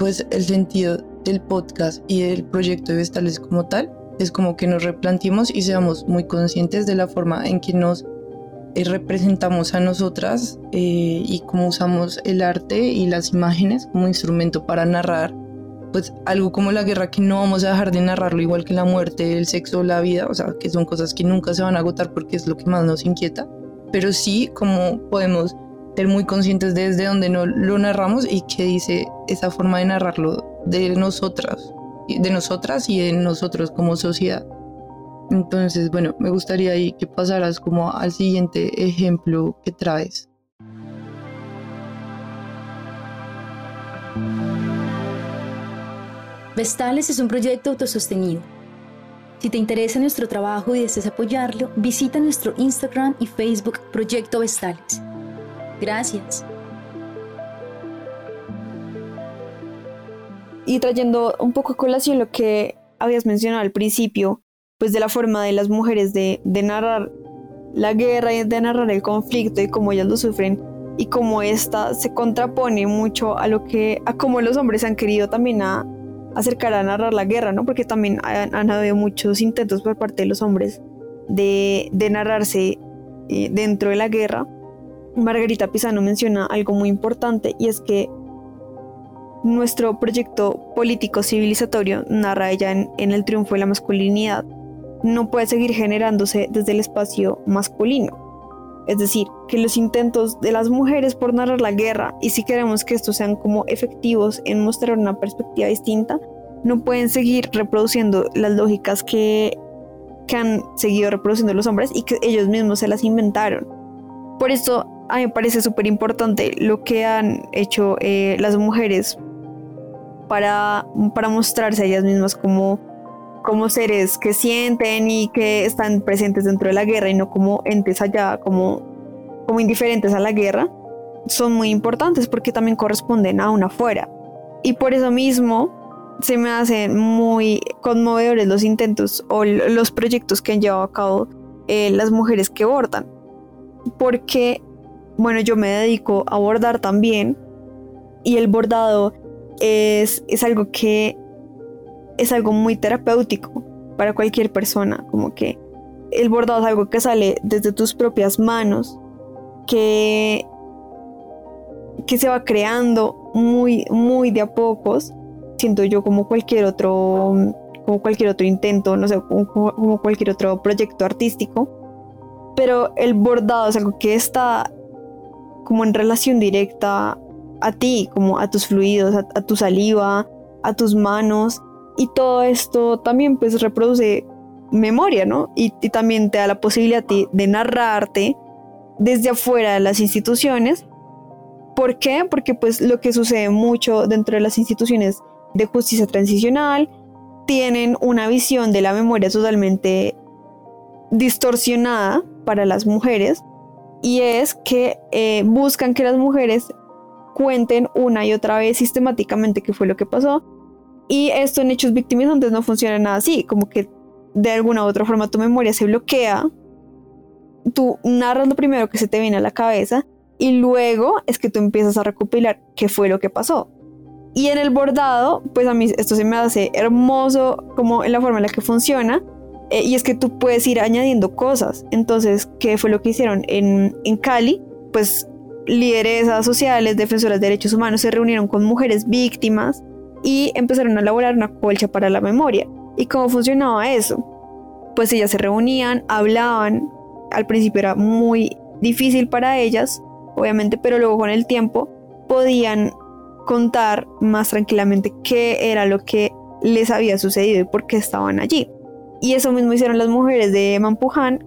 pues el sentido del podcast y del proyecto de Vestales como tal es como que nos replanteemos y seamos muy conscientes de la forma en que nos eh, representamos a nosotras eh, y cómo usamos el arte y las imágenes como instrumento para narrar pues algo como la guerra que no vamos a dejar de narrarlo igual que la muerte, el sexo, la vida, o sea, que son cosas que nunca se van a agotar porque es lo que más nos inquieta, pero sí como podemos ser muy conscientes desde donde no lo narramos y qué dice esa forma de narrarlo de nosotras de nosotras y de nosotros como sociedad. Entonces, bueno, me gustaría ahí que pasaras como al siguiente ejemplo que traes. Vestales es un proyecto autosostenido. Si te interesa nuestro trabajo y deseas apoyarlo, visita nuestro Instagram y Facebook Proyecto Vestales. Gracias. Y trayendo un poco a colación lo que habías mencionado al principio, pues de la forma de las mujeres de, narrar la guerra y de narrar el conflicto y cómo ellas lo sufren y cómo esta se contrapone mucho a lo que a cómo los hombres han querido también acercar a narrar la guerra, ¿no? Porque también han, habido muchos intentos por parte de los hombres de, narrarse eh, dentro de la guerra. Margarita Pisano menciona algo muy importante y es que nuestro proyecto político civilizatorio, narra ella en, El triunfo de la masculinidad, no puede seguir generándose desde el espacio masculino. Es decir, que los intentos de las mujeres por narrar la guerra, y si queremos que estos sean como efectivos en mostrar una perspectiva distinta, no pueden seguir reproduciendo las lógicas que, han seguido reproduciendo los hombres y que ellos mismos se las inventaron. Por eso a mí me parece súper importante lo que han hecho eh, las mujeres para, para mostrarse a ellas mismas como, como seres que sienten y que están presentes dentro de la guerra y no como entes allá, como, como indiferentes a la guerra, son muy importantes porque también corresponden a una afuera. Y por eso mismo se me hacen muy conmovedores los intentos o los proyectos que han llevado a cabo eh, las mujeres que bordan. Porque, bueno, yo me dedico a bordar también y el bordado es, algo que es algo muy terapéutico para cualquier persona, como que el bordado es algo que sale desde tus propias manos, que, que se va creando muy, muy de a pocos, siento yo como cualquier otro, como cualquier otro intento, no sé, como cualquier otro proyecto artístico, pero el bordado es algo que está como en relación directa a ti, como a tus fluidos, a, tu saliva, a tus manos. Y todo esto también pues reproduce memoria, ¿no? Y, también te da la posibilidad de narrarte desde afuera de las instituciones. ¿Por qué? Porque pues lo que sucede mucho dentro de las instituciones de justicia transicional tienen una visión de la memoria totalmente distorsionada para las mujeres y es que eh, buscan que las mujeres cuenten una y otra vez sistemáticamente qué fue lo que pasó. Y esto en hechos victimizantes no funciona nada así, como que de alguna u otra forma tu memoria se bloquea, tú narras lo primero que se te viene a la cabeza y luego es que tú empiezas a recopilar qué fue lo que pasó. Y en el bordado, pues a mí esto se me hace hermoso como en la forma en la que funciona. Eh, y es que tú puedes ir añadiendo cosas. Entonces, ¿qué fue lo que hicieron en, en Cali? Pues lideresas sociales, defensoras de derechos humanos se reunieron con mujeres víctimas y empezaron a elaborar una colcha para la memoria. ¿Y cómo funcionaba eso? Pues ellas se reunían, hablaban, al principio era muy difícil para ellas, obviamente, pero luego con el tiempo podían contar más tranquilamente qué era lo que les había sucedido y por qué estaban allí. Y eso mismo hicieron las mujeres de Mampuján,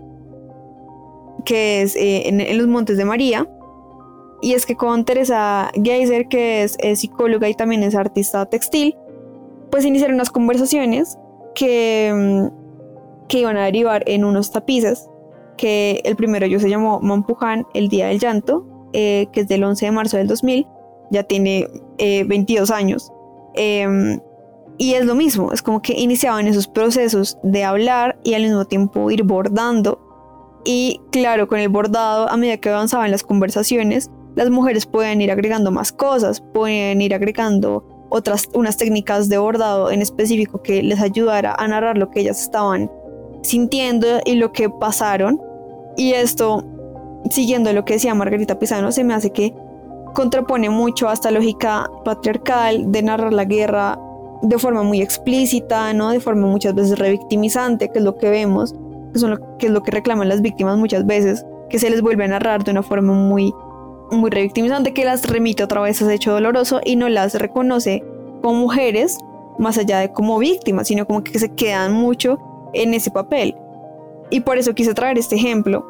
que es eh, en, los Montes de María, y es que con Teresa Geiser, que es, psicóloga y también es artista textil, pues iniciaron unas conversaciones que, mm, que iban a derivar en unos tapices, que el primero yo se llamó Mampuján, el Día del Llanto, eh, que es del 11 de marzo del 2000, ya tiene 22 eh, años. Em, y es lo mismo, es como que iniciaban esos procesos de hablar y al mismo tiempo ir bordando. Y claro, con el bordado, a medida que avanzaban las conversaciones, las mujeres pueden ir agregando más cosas, pueden ir agregando otras, unas técnicas de bordado en específico que les ayudara a narrar lo que ellas estaban sintiendo y lo que pasaron. Y esto, siguiendo lo que decía Margarita Pisano, se me hace que contrapone mucho a esta lógica patriarcal de narrar la guerra de forma muy explícita, ¿no? De forma muchas veces revictimizante, que es lo que vemos, que, lo, que es lo que reclaman las víctimas muchas veces, que se les vuelve a narrar de una forma muy muy revictimizante que las remite otra vez a ese hecho doloroso y no las reconoce como mujeres más allá de como víctimas, sino como que se quedan mucho en ese papel. Y por eso quise traer este ejemplo,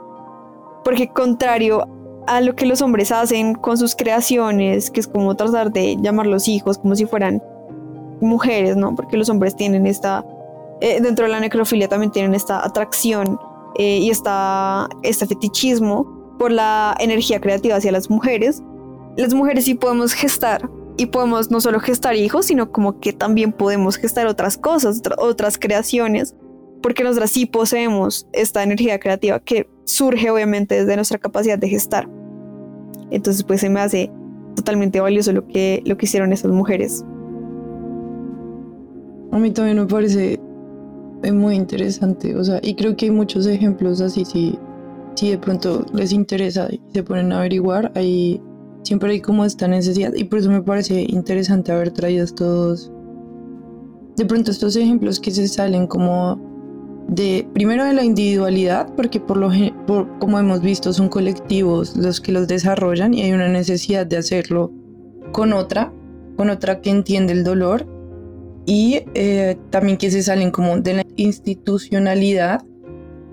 porque contrario a lo que los hombres hacen con sus creaciones, que es como tratar de llamar los hijos como si fueran mujeres, ¿no? Porque los hombres tienen esta, eh, dentro de la necrofilia también tienen esta atracción eh, y esta, este fetichismo por la energía creativa hacia las mujeres. Las mujeres sí podemos gestar y podemos no solo gestar hijos, sino como que también podemos gestar otras cosas, otras creaciones, porque nosotras sí poseemos esta energía creativa que surge obviamente desde nuestra capacidad de gestar. Entonces pues se me hace totalmente valioso lo que, lo que hicieron esas mujeres. A mí también me parece muy interesante, o sea, y creo que hay muchos ejemplos así, sí, si de pronto les interesa y se ponen a averiguar, hay siempre hay como esta necesidad y por eso me parece interesante haber traído estos, de pronto estos ejemplos que se salen como de, primero de la individualidad, porque por lo como hemos visto son colectivos los que los desarrollan y hay una necesidad de hacerlo con otra, con otra que entiende el dolor y eh, también que se salen como de la institucionalidad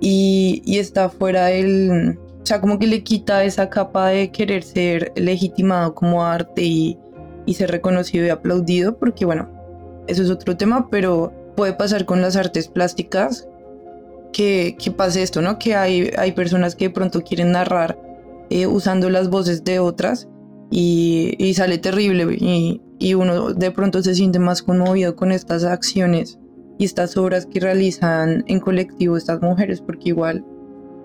y, está fuera del, o sea, como que le quita esa capa de querer ser legitimado como arte y, y ser reconocido y aplaudido, porque bueno, eso es otro tema, pero puede pasar con las artes plásticas que, que pase esto, ¿no? Que hay, hay personas que de pronto quieren narrar eh, usando las voces de otras y, y sale terrible y, y, uno de pronto se siente más conmovido con estas acciones y estas obras que realizan en colectivo estas mujeres, porque igual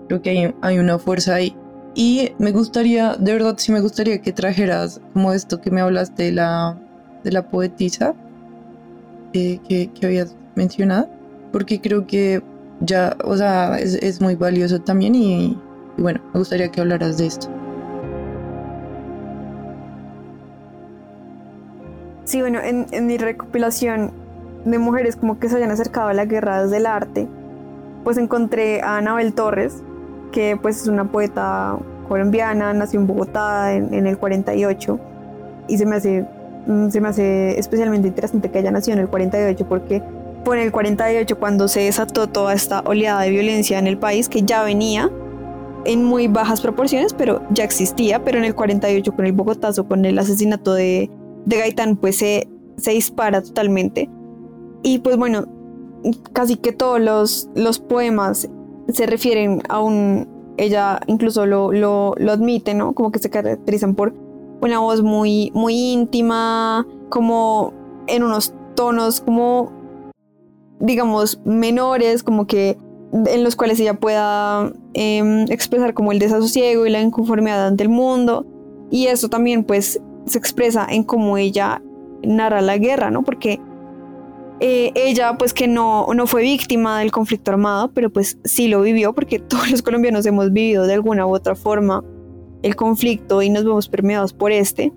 creo que hay, hay una fuerza ahí. Y me gustaría, de verdad, sí me gustaría que trajeras como esto que me hablaste de la, de la poetisa eh, que, que, habías mencionado, porque creo que ya, o sea, es, es muy valioso también y, y, bueno, me gustaría que hablaras de esto. Sí, bueno, en, en mi recopilación de mujeres como que se hayan acercado a la guerra desde el arte, pues encontré a Anabel Torres, que pues es una poeta colombiana, nació en Bogotá en, el 48 y se me hace mm, se me hace especialmente interesante que haya nacido en el 48 porque fue en el 48 cuando se desató toda esta oleada de violencia en el país que ya venía en muy bajas proporciones, pero ya existía, pero en el 48 con el Bogotazo, con el asesinato de, de Gaitán, pues se, se dispara totalmente. Y pues bueno, casi que todos los, los poemas se refieren a un, ella incluso lo, lo, lo, admite, ¿no? Como que se caracterizan por una voz muy, muy íntima, como en unos tonos como, digamos, menores, como que en los cuales ella pueda eh, expresar como el desasosiego y la inconformidad ante el mundo. Y eso también pues se expresa en cómo ella narra la guerra, ¿no? Porque eh, ella pues que no, no fue víctima del conflicto armado, pero pues sí lo vivió porque todos los colombianos hemos vivido de alguna u otra forma el conflicto y nos vemos permeados por este.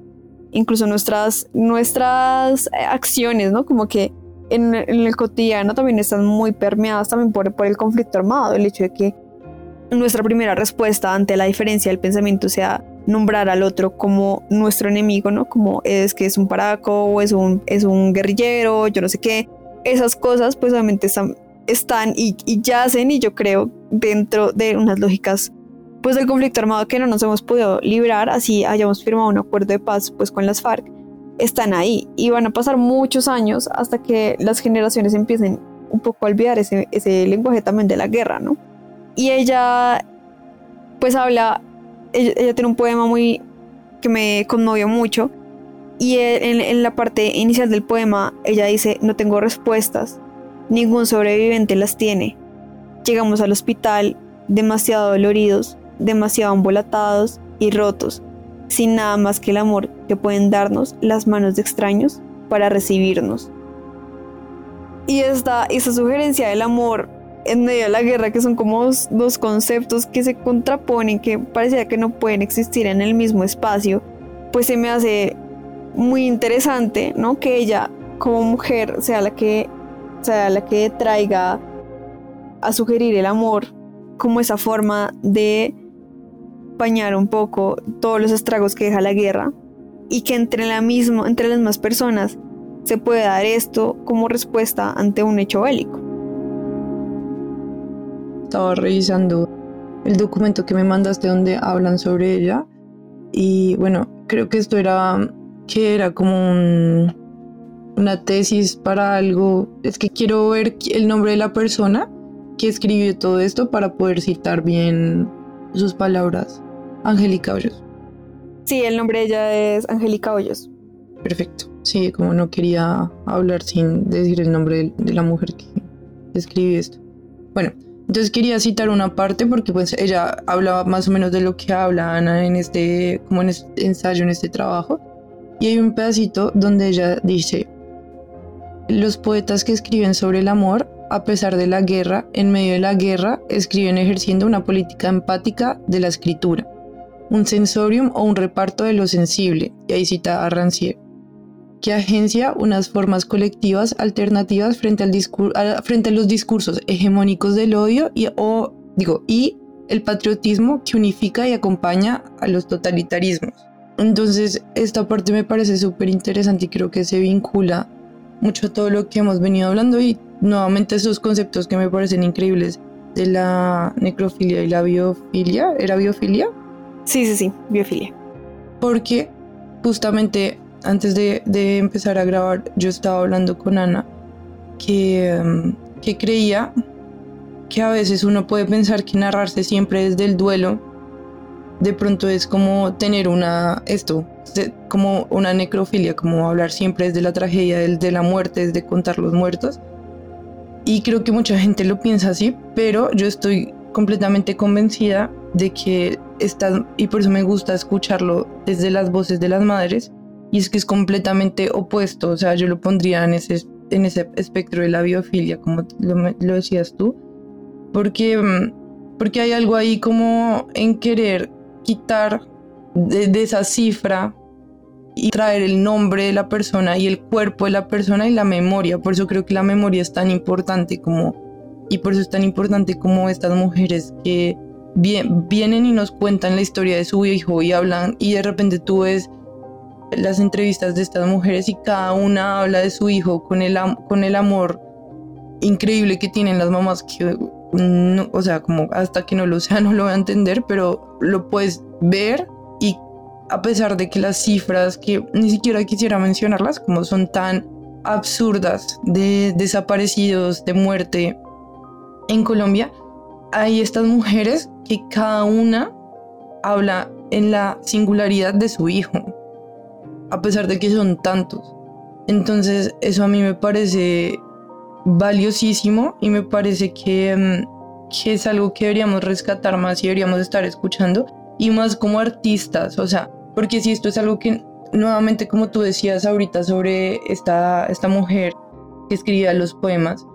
Incluso nuestras, nuestras acciones, ¿no? Como que en, en el cotidiano también están muy permeadas también por, por el conflicto armado, el hecho de que nuestra primera respuesta ante la diferencia del pensamiento sea nombrar al otro como nuestro enemigo, ¿no? Como es que es un paraco o es un, es un guerrillero, yo no sé qué. Esas cosas pues obviamente están, están y, y yacen y yo creo dentro de unas lógicas pues del conflicto armado que no nos hemos podido librar, así hayamos firmado un acuerdo de paz pues con las FARC, están ahí y van a pasar muchos años hasta que las generaciones empiecen un poco a olvidar ese, ese lenguaje también de la guerra, ¿no? Y ella pues habla ella, tiene un poema muy que me conmovió mucho. Y en, en, la parte inicial del poema, ella dice, no tengo respuestas, ningún sobreviviente las tiene. Llegamos al hospital demasiado doloridos, demasiado embolatados y rotos, sin nada más que el amor que pueden darnos las manos de extraños para recibirnos. Y esta, esa sugerencia del amor en medio de la guerra, que son como dos, conceptos que se contraponen, que parecía que no pueden existir en el mismo espacio, pues se me hace muy interesante, ¿no? Que ella como mujer sea la que sea la que traiga a sugerir el amor como esa forma de bañar un poco todos los estragos que deja la guerra y que entre la misma entre las mismas personas se puede dar esto como respuesta ante un hecho bélico estaba revisando el documento que me mandaste donde hablan sobre ella y bueno, creo que esto era que era como una tesis para algo. Es que quiero ver el nombre de la persona que escribió todo esto para poder citar bien sus palabras. Angélica Hoyos. Sí, el nombre de ella es Angélica Hoyos. Perfecto. Sí, como no quería hablar sin decir el nombre de, de la mujer que escribió esto. Bueno, entonces quería citar una parte porque pues ella hablaba más o menos de lo que habla Ana en este, como en este ensayo, en este trabajo. Y hay un pedacito donde ella dice, los poetas que escriben sobre el amor, a pesar de la guerra, en medio de la guerra, escriben ejerciendo una política empática de la escritura. un sensorium o un reparto de lo sensible, y ahí cita a Rancière, que agencia unas formas colectivas alternativas frente, al frente a los discursos hegemónicos del odio y, o, digo, y el patriotismo que unifica y acompaña a los totalitarismos. Entonces, esta parte me parece súper interesante y creo que se vincula mucho a todo lo que hemos venido hablando y nuevamente esos conceptos que me parecen increíbles de la necrofilia y la biofilia. ¿Era biofilia? Sí, sí, sí, biofilia. Porque justamente antes de, empezar a grabar yo estaba hablando con Ana que, em, que creía que a veces uno puede pensar que narrarse siempre desde el duelo de pronto es como tener una, esto, como una necrofilia, como hablar siempre desde la tragedia, de la muerte, desde contar los muertos. Y creo que mucha gente lo piensa así, pero yo estoy completamente convencida de que está, y por eso me gusta escucharlo desde las voces de las madres, y es que es completamente opuesto, o sea, yo lo pondría en ese, en ese espectro de la biofilia, como lo, lo decías tú, porque, mm, porque hay algo ahí como en querer quitar de, esa cifra y traer el nombre de la persona y el cuerpo de la persona y la memoria. Por eso creo que la memoria es tan importante como, y por eso es tan importante como estas mujeres que vienen y nos cuentan la historia de su hijo y hablan y de repente tú ves las entrevistas de estas mujeres y cada una habla de su hijo con el, con el amor increíble que tienen las mamás que no, o sea, como hasta que no lo sea no lo voy a entender, pero lo puedes ver y a pesar de que las cifras, que ni siquiera quisiera mencionarlas, como son tan absurdas de desaparecidos, de muerte en Colombia, hay estas mujeres que cada una habla en la singularidad de su hijo, a pesar de que son tantos. Entonces eso a mí me parece valiosísimo y me parece que, mm, que es algo que deberíamos rescatar más y deberíamos estar escuchando y más como artistas, o sea, porque si esto es algo que nuevamente como tú decías ahorita sobre esta, esta mujer que escribía los poemas,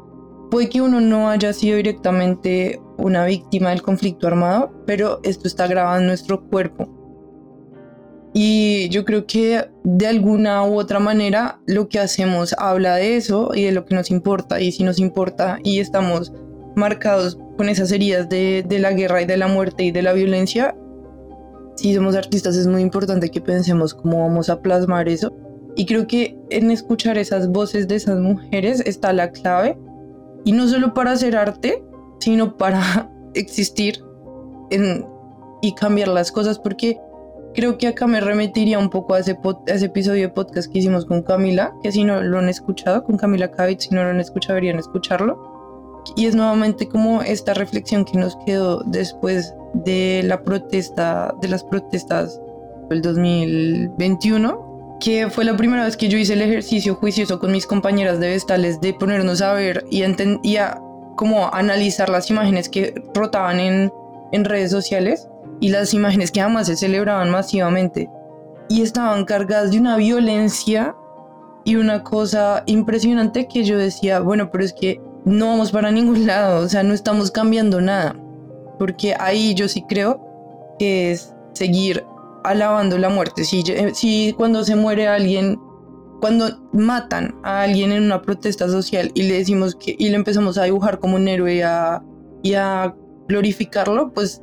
puede que uno no haya sido directamente una víctima del conflicto armado, pero esto está grabado en nuestro cuerpo y yo creo que de alguna u otra manera lo que hacemos habla de eso y de lo que nos importa. Y si nos importa y estamos marcados con esas heridas de, de la guerra y de la muerte y de la violencia, si somos artistas es muy importante que pensemos cómo vamos a plasmar eso. Y creo que en escuchar esas voces de esas mujeres está la clave. Y no solo para hacer arte, sino para existir en, y cambiar las cosas, porque creo que acá me remitiría un poco a ese, ese episodio de podcast que hicimos con Camila, que si no lo han escuchado, con Camila Kavitz, si no lo han escuchado, deberían escucharlo. Y es nuevamente como esta reflexión que nos quedó después de la protesta, de las protestas del 2021, que fue la primera vez que yo hice el ejercicio juicioso con mis compañeras de Vestales de ponernos a ver y a, a como analizar las imágenes que rotaban en, en redes sociales y las imágenes que además se celebraban masivamente y estaban cargadas de una violencia y una cosa impresionante que yo decía, bueno, pero es que no vamos para ningún lado, o sea, no estamos cambiando nada, porque ahí yo sí creo que es seguir alabando la muerte. Si, si cuando se muere alguien, cuando matan a alguien en una protesta social y le decimos que, y le empezamos a dibujar como un héroe y a glorificarlo, pues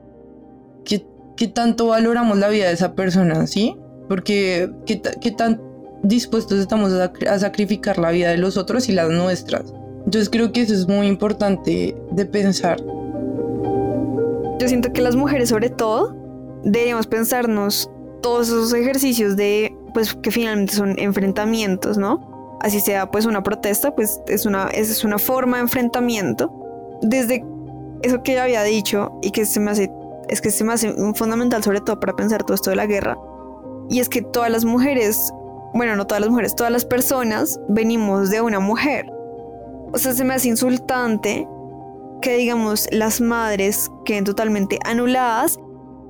qué tanto valoramos la vida de esa persona, ¿sí? Porque qué, tan dispuestos estamos a, sacrificar la vida de los otros y las nuestras. Entonces creo que eso es muy importante de pensar. Yo siento que las mujeres sobre todo deberíamos pensarnos todos esos ejercicios de, pues que finalmente son enfrentamientos, ¿no? Así sea pues una protesta, pues es una, es una forma de enfrentamiento. Desde eso que ya había dicho y que se me hace es que se me hace fundamental sobre todo para pensar todo esto de la guerra. Y es que todas las mujeres, bueno, no todas las mujeres, todas las personas venimos de una mujer. O sea, se me hace insultante que digamos las madres queden totalmente anuladas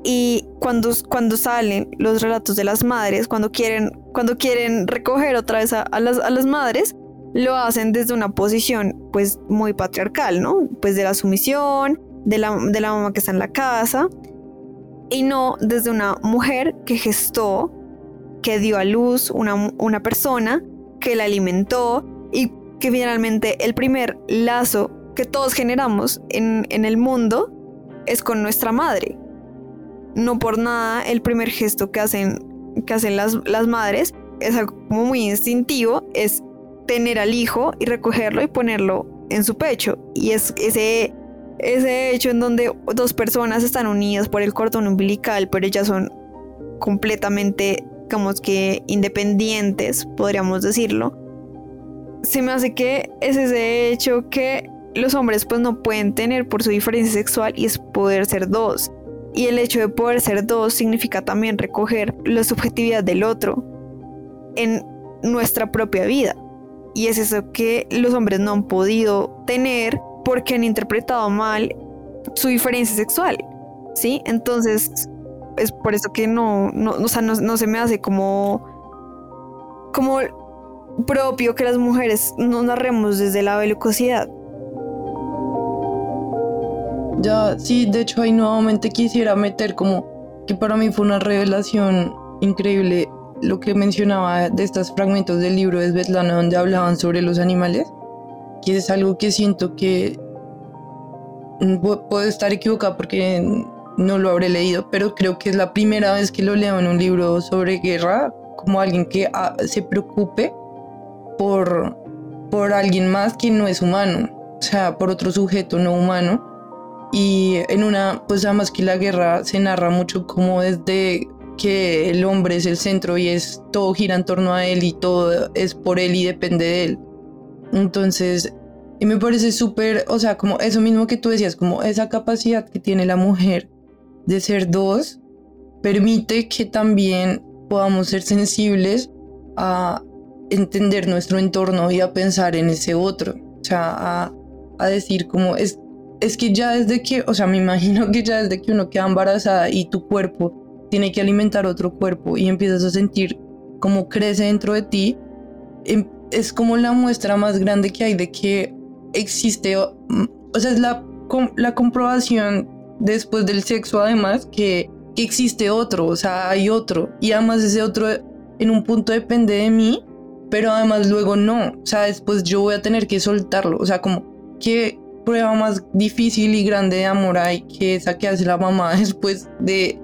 y cuando, cuando salen los relatos de las madres, cuando quieren, cuando quieren recoger otra vez a, las, a las madres, lo hacen desde una posición pues muy patriarcal, ¿no? Pues de la sumisión, de la, mamá que está en la casa. y no desde una mujer que gestó, que dio a luz una, una persona, que la alimentó y que finalmente el primer lazo que todos generamos en, en el mundo es con nuestra madre. No por nada el primer gesto que hacen, que hacen las, las madres es algo como muy instintivo, es tener al hijo y recogerlo y ponerlo en su pecho. Y es ese, ese hecho en donde dos personas están unidas por el cordón umbilical, pero ellas son completamente, digamos que independientes, podríamos decirlo. Se me hace que es ese hecho que los hombres pues no pueden tener por su diferencia sexual y es poder ser dos. Y el hecho de poder ser dos significa también recoger la subjetividad del otro en nuestra propia vida. Y es eso que los hombres no han podido tener porque han interpretado mal su diferencia sexual. ¿Sí? Entonces, es por eso que no, no, no, no se me hace como, como propio que las mujeres nos narremos desde la velocidad. Ya, sí, de hecho ahí nuevamente quisiera meter como que para mí fue una revelación increíble lo que mencionaba de estos fragmentos del libro de Svetlana donde hablaban sobre los animales, que es algo que siento que mm, puedo estar equivocada porque no lo habré leído, pero creo que es la primera vez que lo leo en un libro sobre guerra, como alguien que ah, se preocupe por, por alguien más que no es humano, o sea, por otro sujeto no humano. Y en una, pues además que la guerra se narra mucho como desde que el hombre es el centro y es todo gira en torno a él y todo es por él y depende de él. Entonces, y me parece súper, o sea, como eso mismo que tú decías, como esa capacidad que tiene la mujer de ser dos, permite que también podamos ser sensibles a entender nuestro entorno y a pensar en ese otro. O sea, a, decir como es, es que ya desde que, o sea, me imagino que ya desde que uno queda embarazada y tu cuerpo tiene que alimentar otro cuerpo y empiezas a sentir cómo crece dentro de ti, em, es como la muestra más grande que hay de que existe, o sea, es la, la comprobación después del sexo además que, que existe otro, o sea, hay otro, y además ese otro en un punto depende de mí, pero además luego no, o sea, después yo voy a tener que soltarlo, o sea, como qué prueba más difícil y grande de amor hay que esa que hace la mamá después de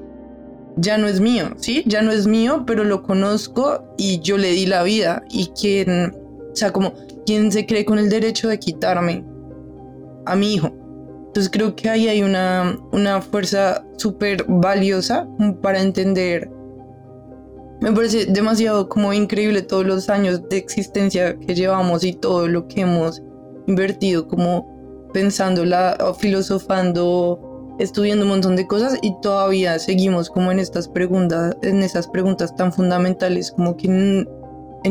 ya no es mío, ¿sí? Ya no es mío, pero lo conozco y yo le di la vida. Y quien, o sea, como, quien se cree con el derecho de quitarme a mi hijo. Entonces creo que ahí hay una, una fuerza súper valiosa para entender. Me parece demasiado como increíble todos los años de existencia que llevamos y todo lo que hemos invertido como pensándola o filosofando estudiando un montón de cosas y todavía seguimos como en estas preguntas, en estas preguntas tan fundamentales, como que en,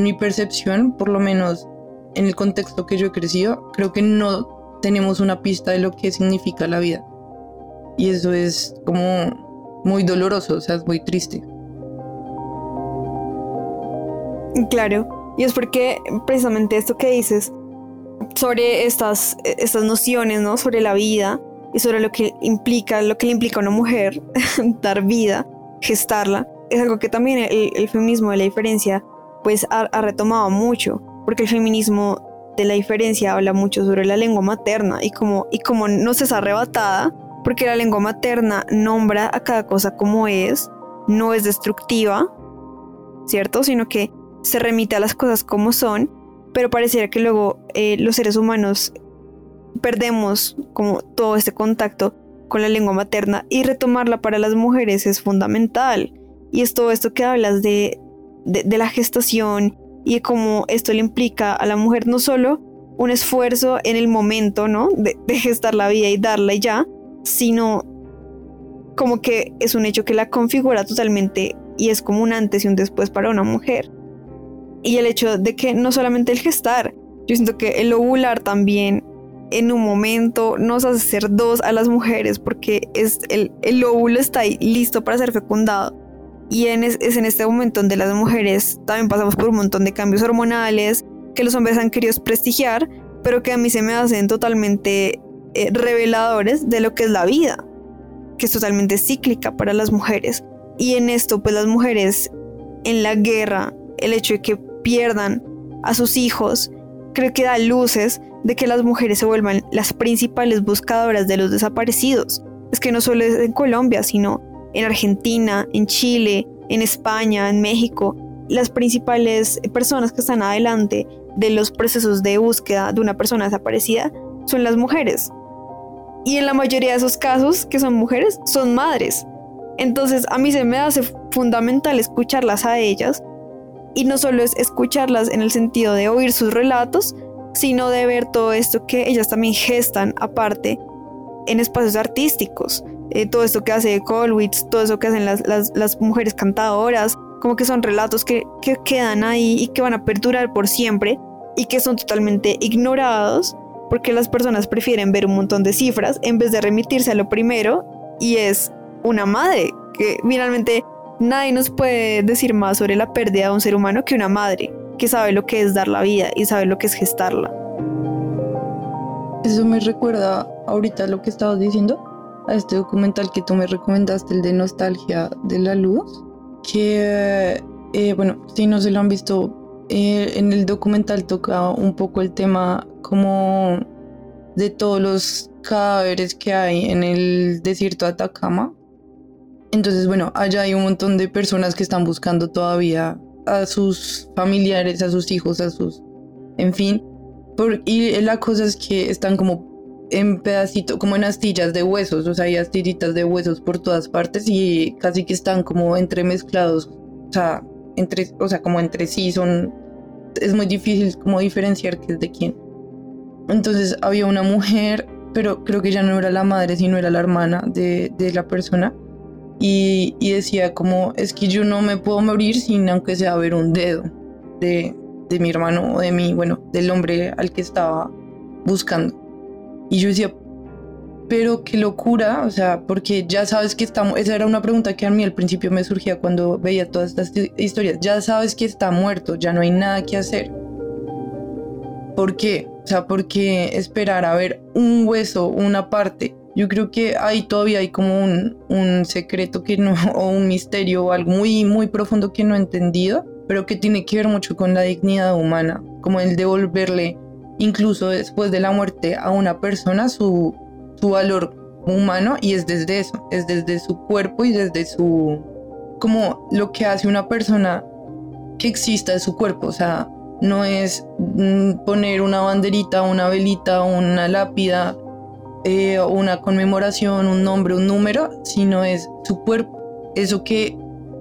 mi percepción, por lo menos en el contexto que yo he crecido, creo que no tenemos una pista de lo que significa la vida. Y eso es como muy doloroso, o sea, es muy triste. Claro, y es porque precisamente esto que dices sobre estas, estas nociones, ¿no? Sobre la vida, y sobre lo que implica, lo que le implica a una mujer dar vida, gestarla, es algo que también el, feminismo de la diferencia pues ha, retomado mucho, porque el feminismo de la diferencia habla mucho sobre la lengua materna y como, y como no se es arrebatada, porque la lengua materna nombra a cada cosa como es, no es destructiva, ¿cierto? Sino que se remite a las cosas como son, pero pareciera que luego eh, los seres humanos perdemos como todo este contacto con la lengua materna y retomarla para las mujeres es fundamental. Y es todo esto que hablas de, de, la gestación y cómo esto le implica a la mujer no solo un esfuerzo en el momento, ¿no? De, de gestar la vida y darla y ya, sino como que es un hecho que la configura totalmente y es como un antes y un después para una mujer. Y el hecho de que no solamente el gestar, yo siento que el ovular también en un momento nos hace ser dos a las mujeres porque es el, el óvulo está ahí listo para ser fecundado. Y en es, en este momento donde las mujeres también pasamos por un montón de cambios hormonales que los hombres han querido prestigiar, pero que a mí se me hacen totalmente eh, reveladores de lo que es la vida. que es totalmente cíclica para las mujeres. Y en esto, pues las mujeres en la guerra, el hecho de que pierdan a sus hijos, creo que da luces de que las mujeres se vuelvan las principales buscadoras de los desaparecidos. Es que no solo es en Colombia, sino en Argentina, en Chile, en España, en México. Las principales personas que están adelante de los procesos de búsqueda de una persona desaparecida son las mujeres. Y en la mayoría de esos casos, que son mujeres, son madres. Entonces a mí se me hace fundamental escucharlas a ellas. Y no solo es escucharlas en el sentido de oír sus relatos, sino de ver todo esto que ellas también gestan aparte en espacios artísticos. Eh, todo esto que hace Colwitz, todo eso que hacen las, las, mujeres cantadoras, como que son relatos que, que quedan ahí y que van a perdurar por siempre y que son totalmente ignorados porque las personas prefieren ver un montón de cifras en vez de remitirse a lo primero y es una madre, que finalmente nadie nos puede decir más sobre la pérdida de un ser humano que una madre, que sabe lo que es dar la vida y sabe lo que es gestarla. Eso me recuerda ahorita lo que estabas diciendo, a este documental que tú me recomendaste, el de Nostalgia de la Luz, que, eh, bueno, si no se lo han visto, eh, en el documental toca un poco el tema como de todos los cadáveres que hay en el desierto de Atacama. Entonces, bueno, allá hay un montón de personas que están buscando todavía a sus familiares, a sus hijos, a sus... En fin. y la cosa es que están como en pedacitos, como en astillas de huesos, o sea, hay astillitas de huesos por todas partes y casi que están como entremezclados, o sea, entre, o sea, como entre sí son, es muy difícil como diferenciar qué es de quién. Entonces había una mujer, pero creo que ya no era la madre, sino era la hermana de la persona. Y, decía como, es que yo no me puedo morir sin aunque sea ver un dedo de, de mi hermano o de mí, bueno, del hombre al que estaba buscando. Y yo decía, pero qué locura, o sea, porque ya sabes que estamos, esa era una pregunta que a mí al principio me surgía cuando veía todas estas historias, ya sabes que está muerto, ya no hay nada que hacer. ¿Por qué? O sea, ¿por qué esperar a ver un hueso, una parte? Yo creo que ahí todavía hay como un, un secreto que no, o un misterio o algo muy, muy profundo que no he entendido, pero que tiene que ver mucho con la dignidad humana, como el devolverle incluso después de la muerte a una persona su, su valor humano y es desde eso, es desde su cuerpo y desde su, como lo que hace una persona que exista de su cuerpo, o sea, no es mm, poner una banderita, una velita, una lápida, eh, una conmemoración, un nombre, un número, sino es su cuerpo, eso que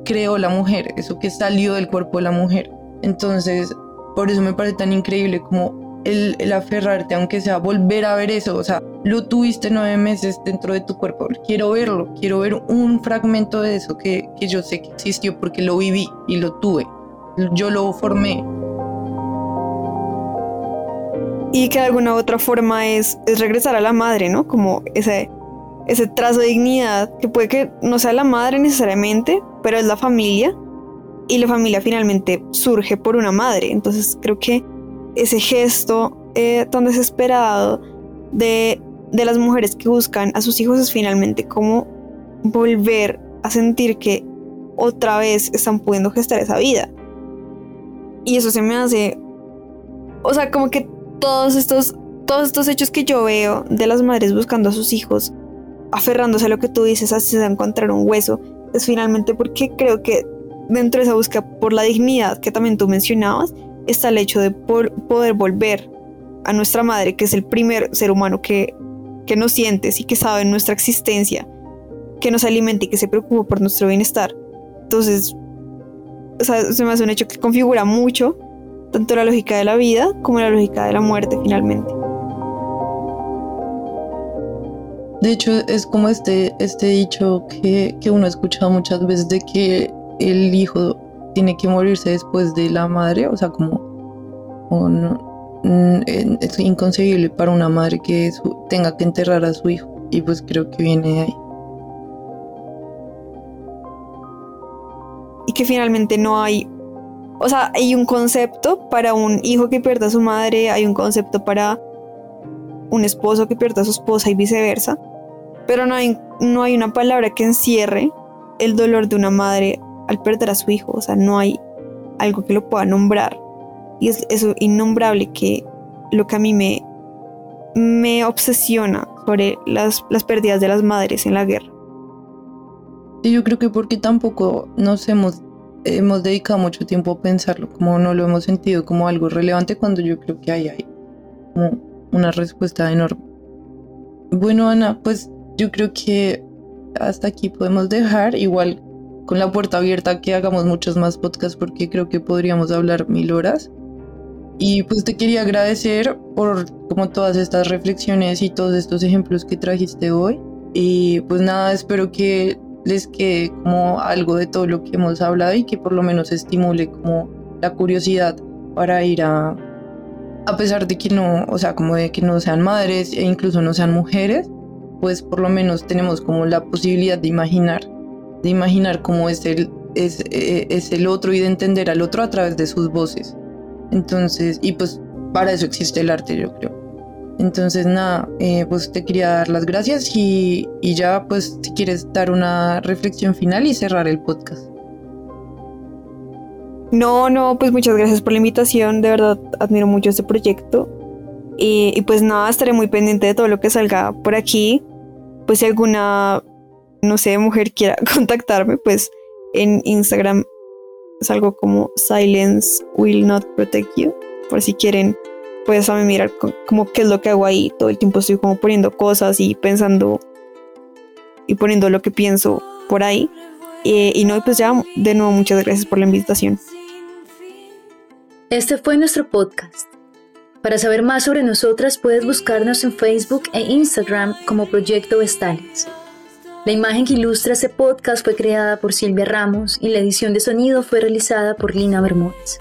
creó la mujer, eso que salió del cuerpo de la mujer. Entonces, por eso me parece tan increíble como el, aferrarte, aunque sea volver a ver eso, o sea, lo tuviste nueve meses dentro de tu cuerpo, quiero verlo, quiero ver un fragmento de eso que, que yo sé que existió porque lo viví y lo tuve, yo lo formé. Y que de alguna u otra forma es, es regresar a la madre, ¿no? Como ese, ese trazo de dignidad, que puede que no sea la madre necesariamente, pero es la familia, y la familia finalmente surge por una madre, entonces creo que ese gesto eh, tan desesperado de, de las mujeres que buscan a sus hijos es finalmente como volver a sentir que otra vez están pudiendo gestar esa vida. Y eso se me hace, o sea, como que todos estos, todos estos hechos que yo veo de las madres buscando a sus hijos, aferrándose a lo que tú dices, así se encontrar un hueso, es finalmente porque creo que dentro de esa búsqueda por la dignidad que también tú mencionabas, está el hecho de poder volver a nuestra madre, que es el primer ser humano que, que nos siente y que sabe nuestra existencia, que nos alimenta y que se preocupa por nuestro bienestar. Entonces, se me hace un hecho que configura mucho tanto la lógica de la vida como la lógica de la muerte finalmente. De hecho, es como este, este dicho que, que uno ha escuchado muchas veces de que el hijo tiene que morirse después de la madre, o sea, como mm, es inconcebible para una madre que tenga que enterrar a su hijo y pues creo que viene de ahí. Y que finalmente no hay, o sea, hay un concepto para un hijo que pierda a su madre, hay un concepto para un esposo que pierda a su esposa y viceversa, pero no hay, no hay una palabra que encierre el dolor de una madre al perder a su hijo, o sea, no hay algo que lo pueda nombrar. Y es eso innombrable que lo que a mí me, me obsesiona sobre las, las pérdidas de las madres en la guerra. Y yo creo que porque tampoco nos hemos, hemos dedicado mucho tiempo a pensarlo, como no lo hemos sentido como algo relevante cuando yo creo que hay ahí como una respuesta enorme. Bueno, Ana, pues yo creo que hasta aquí podemos dejar, igual con la puerta abierta que hagamos muchos más podcasts porque creo que podríamos hablar mil horas. Y pues te quería agradecer por como todas estas reflexiones y todos estos ejemplos que trajiste hoy. Y pues nada, espero que les quede como algo de todo lo que hemos hablado y que por lo menos estimule como la curiosidad para ir a, a pesar de que no, o sea, como de que no sean madres e incluso no sean mujeres, pues por lo menos tenemos como la posibilidad de imaginar, de imaginar cómo es el, es, e, es el otro y de entender al otro a través de sus voces. Entonces, y pues para eso existe el arte, yo creo. Entonces, nada, eh, pues te quería dar las gracias y, ya, pues, si quieres dar una reflexión final y cerrar el podcast. No, no, pues muchas gracias por la invitación, de verdad admiro mucho este proyecto. Y, pues nada, estaré muy pendiente de todo lo que salga por aquí. Pues si alguna, no sé, mujer quiera contactarme, pues en Instagram es algo como Silence Will Not Protect You. Por si quieren, pues a mí mirar como qué es lo que hago ahí. Todo el tiempo estoy como poniendo cosas y pensando y poniendo lo que pienso por ahí. Eh, y no, pues ya, de nuevo, muchas gracias por la invitación. Este fue nuestro podcast. Para saber más sobre nosotras puedes buscarnos en Facebook e Instagram como Proyecto Vestales. La imagen que ilustra este podcast fue creada por Silvia Ramos y la edición de sonido fue realizada por Lina Bermúdez.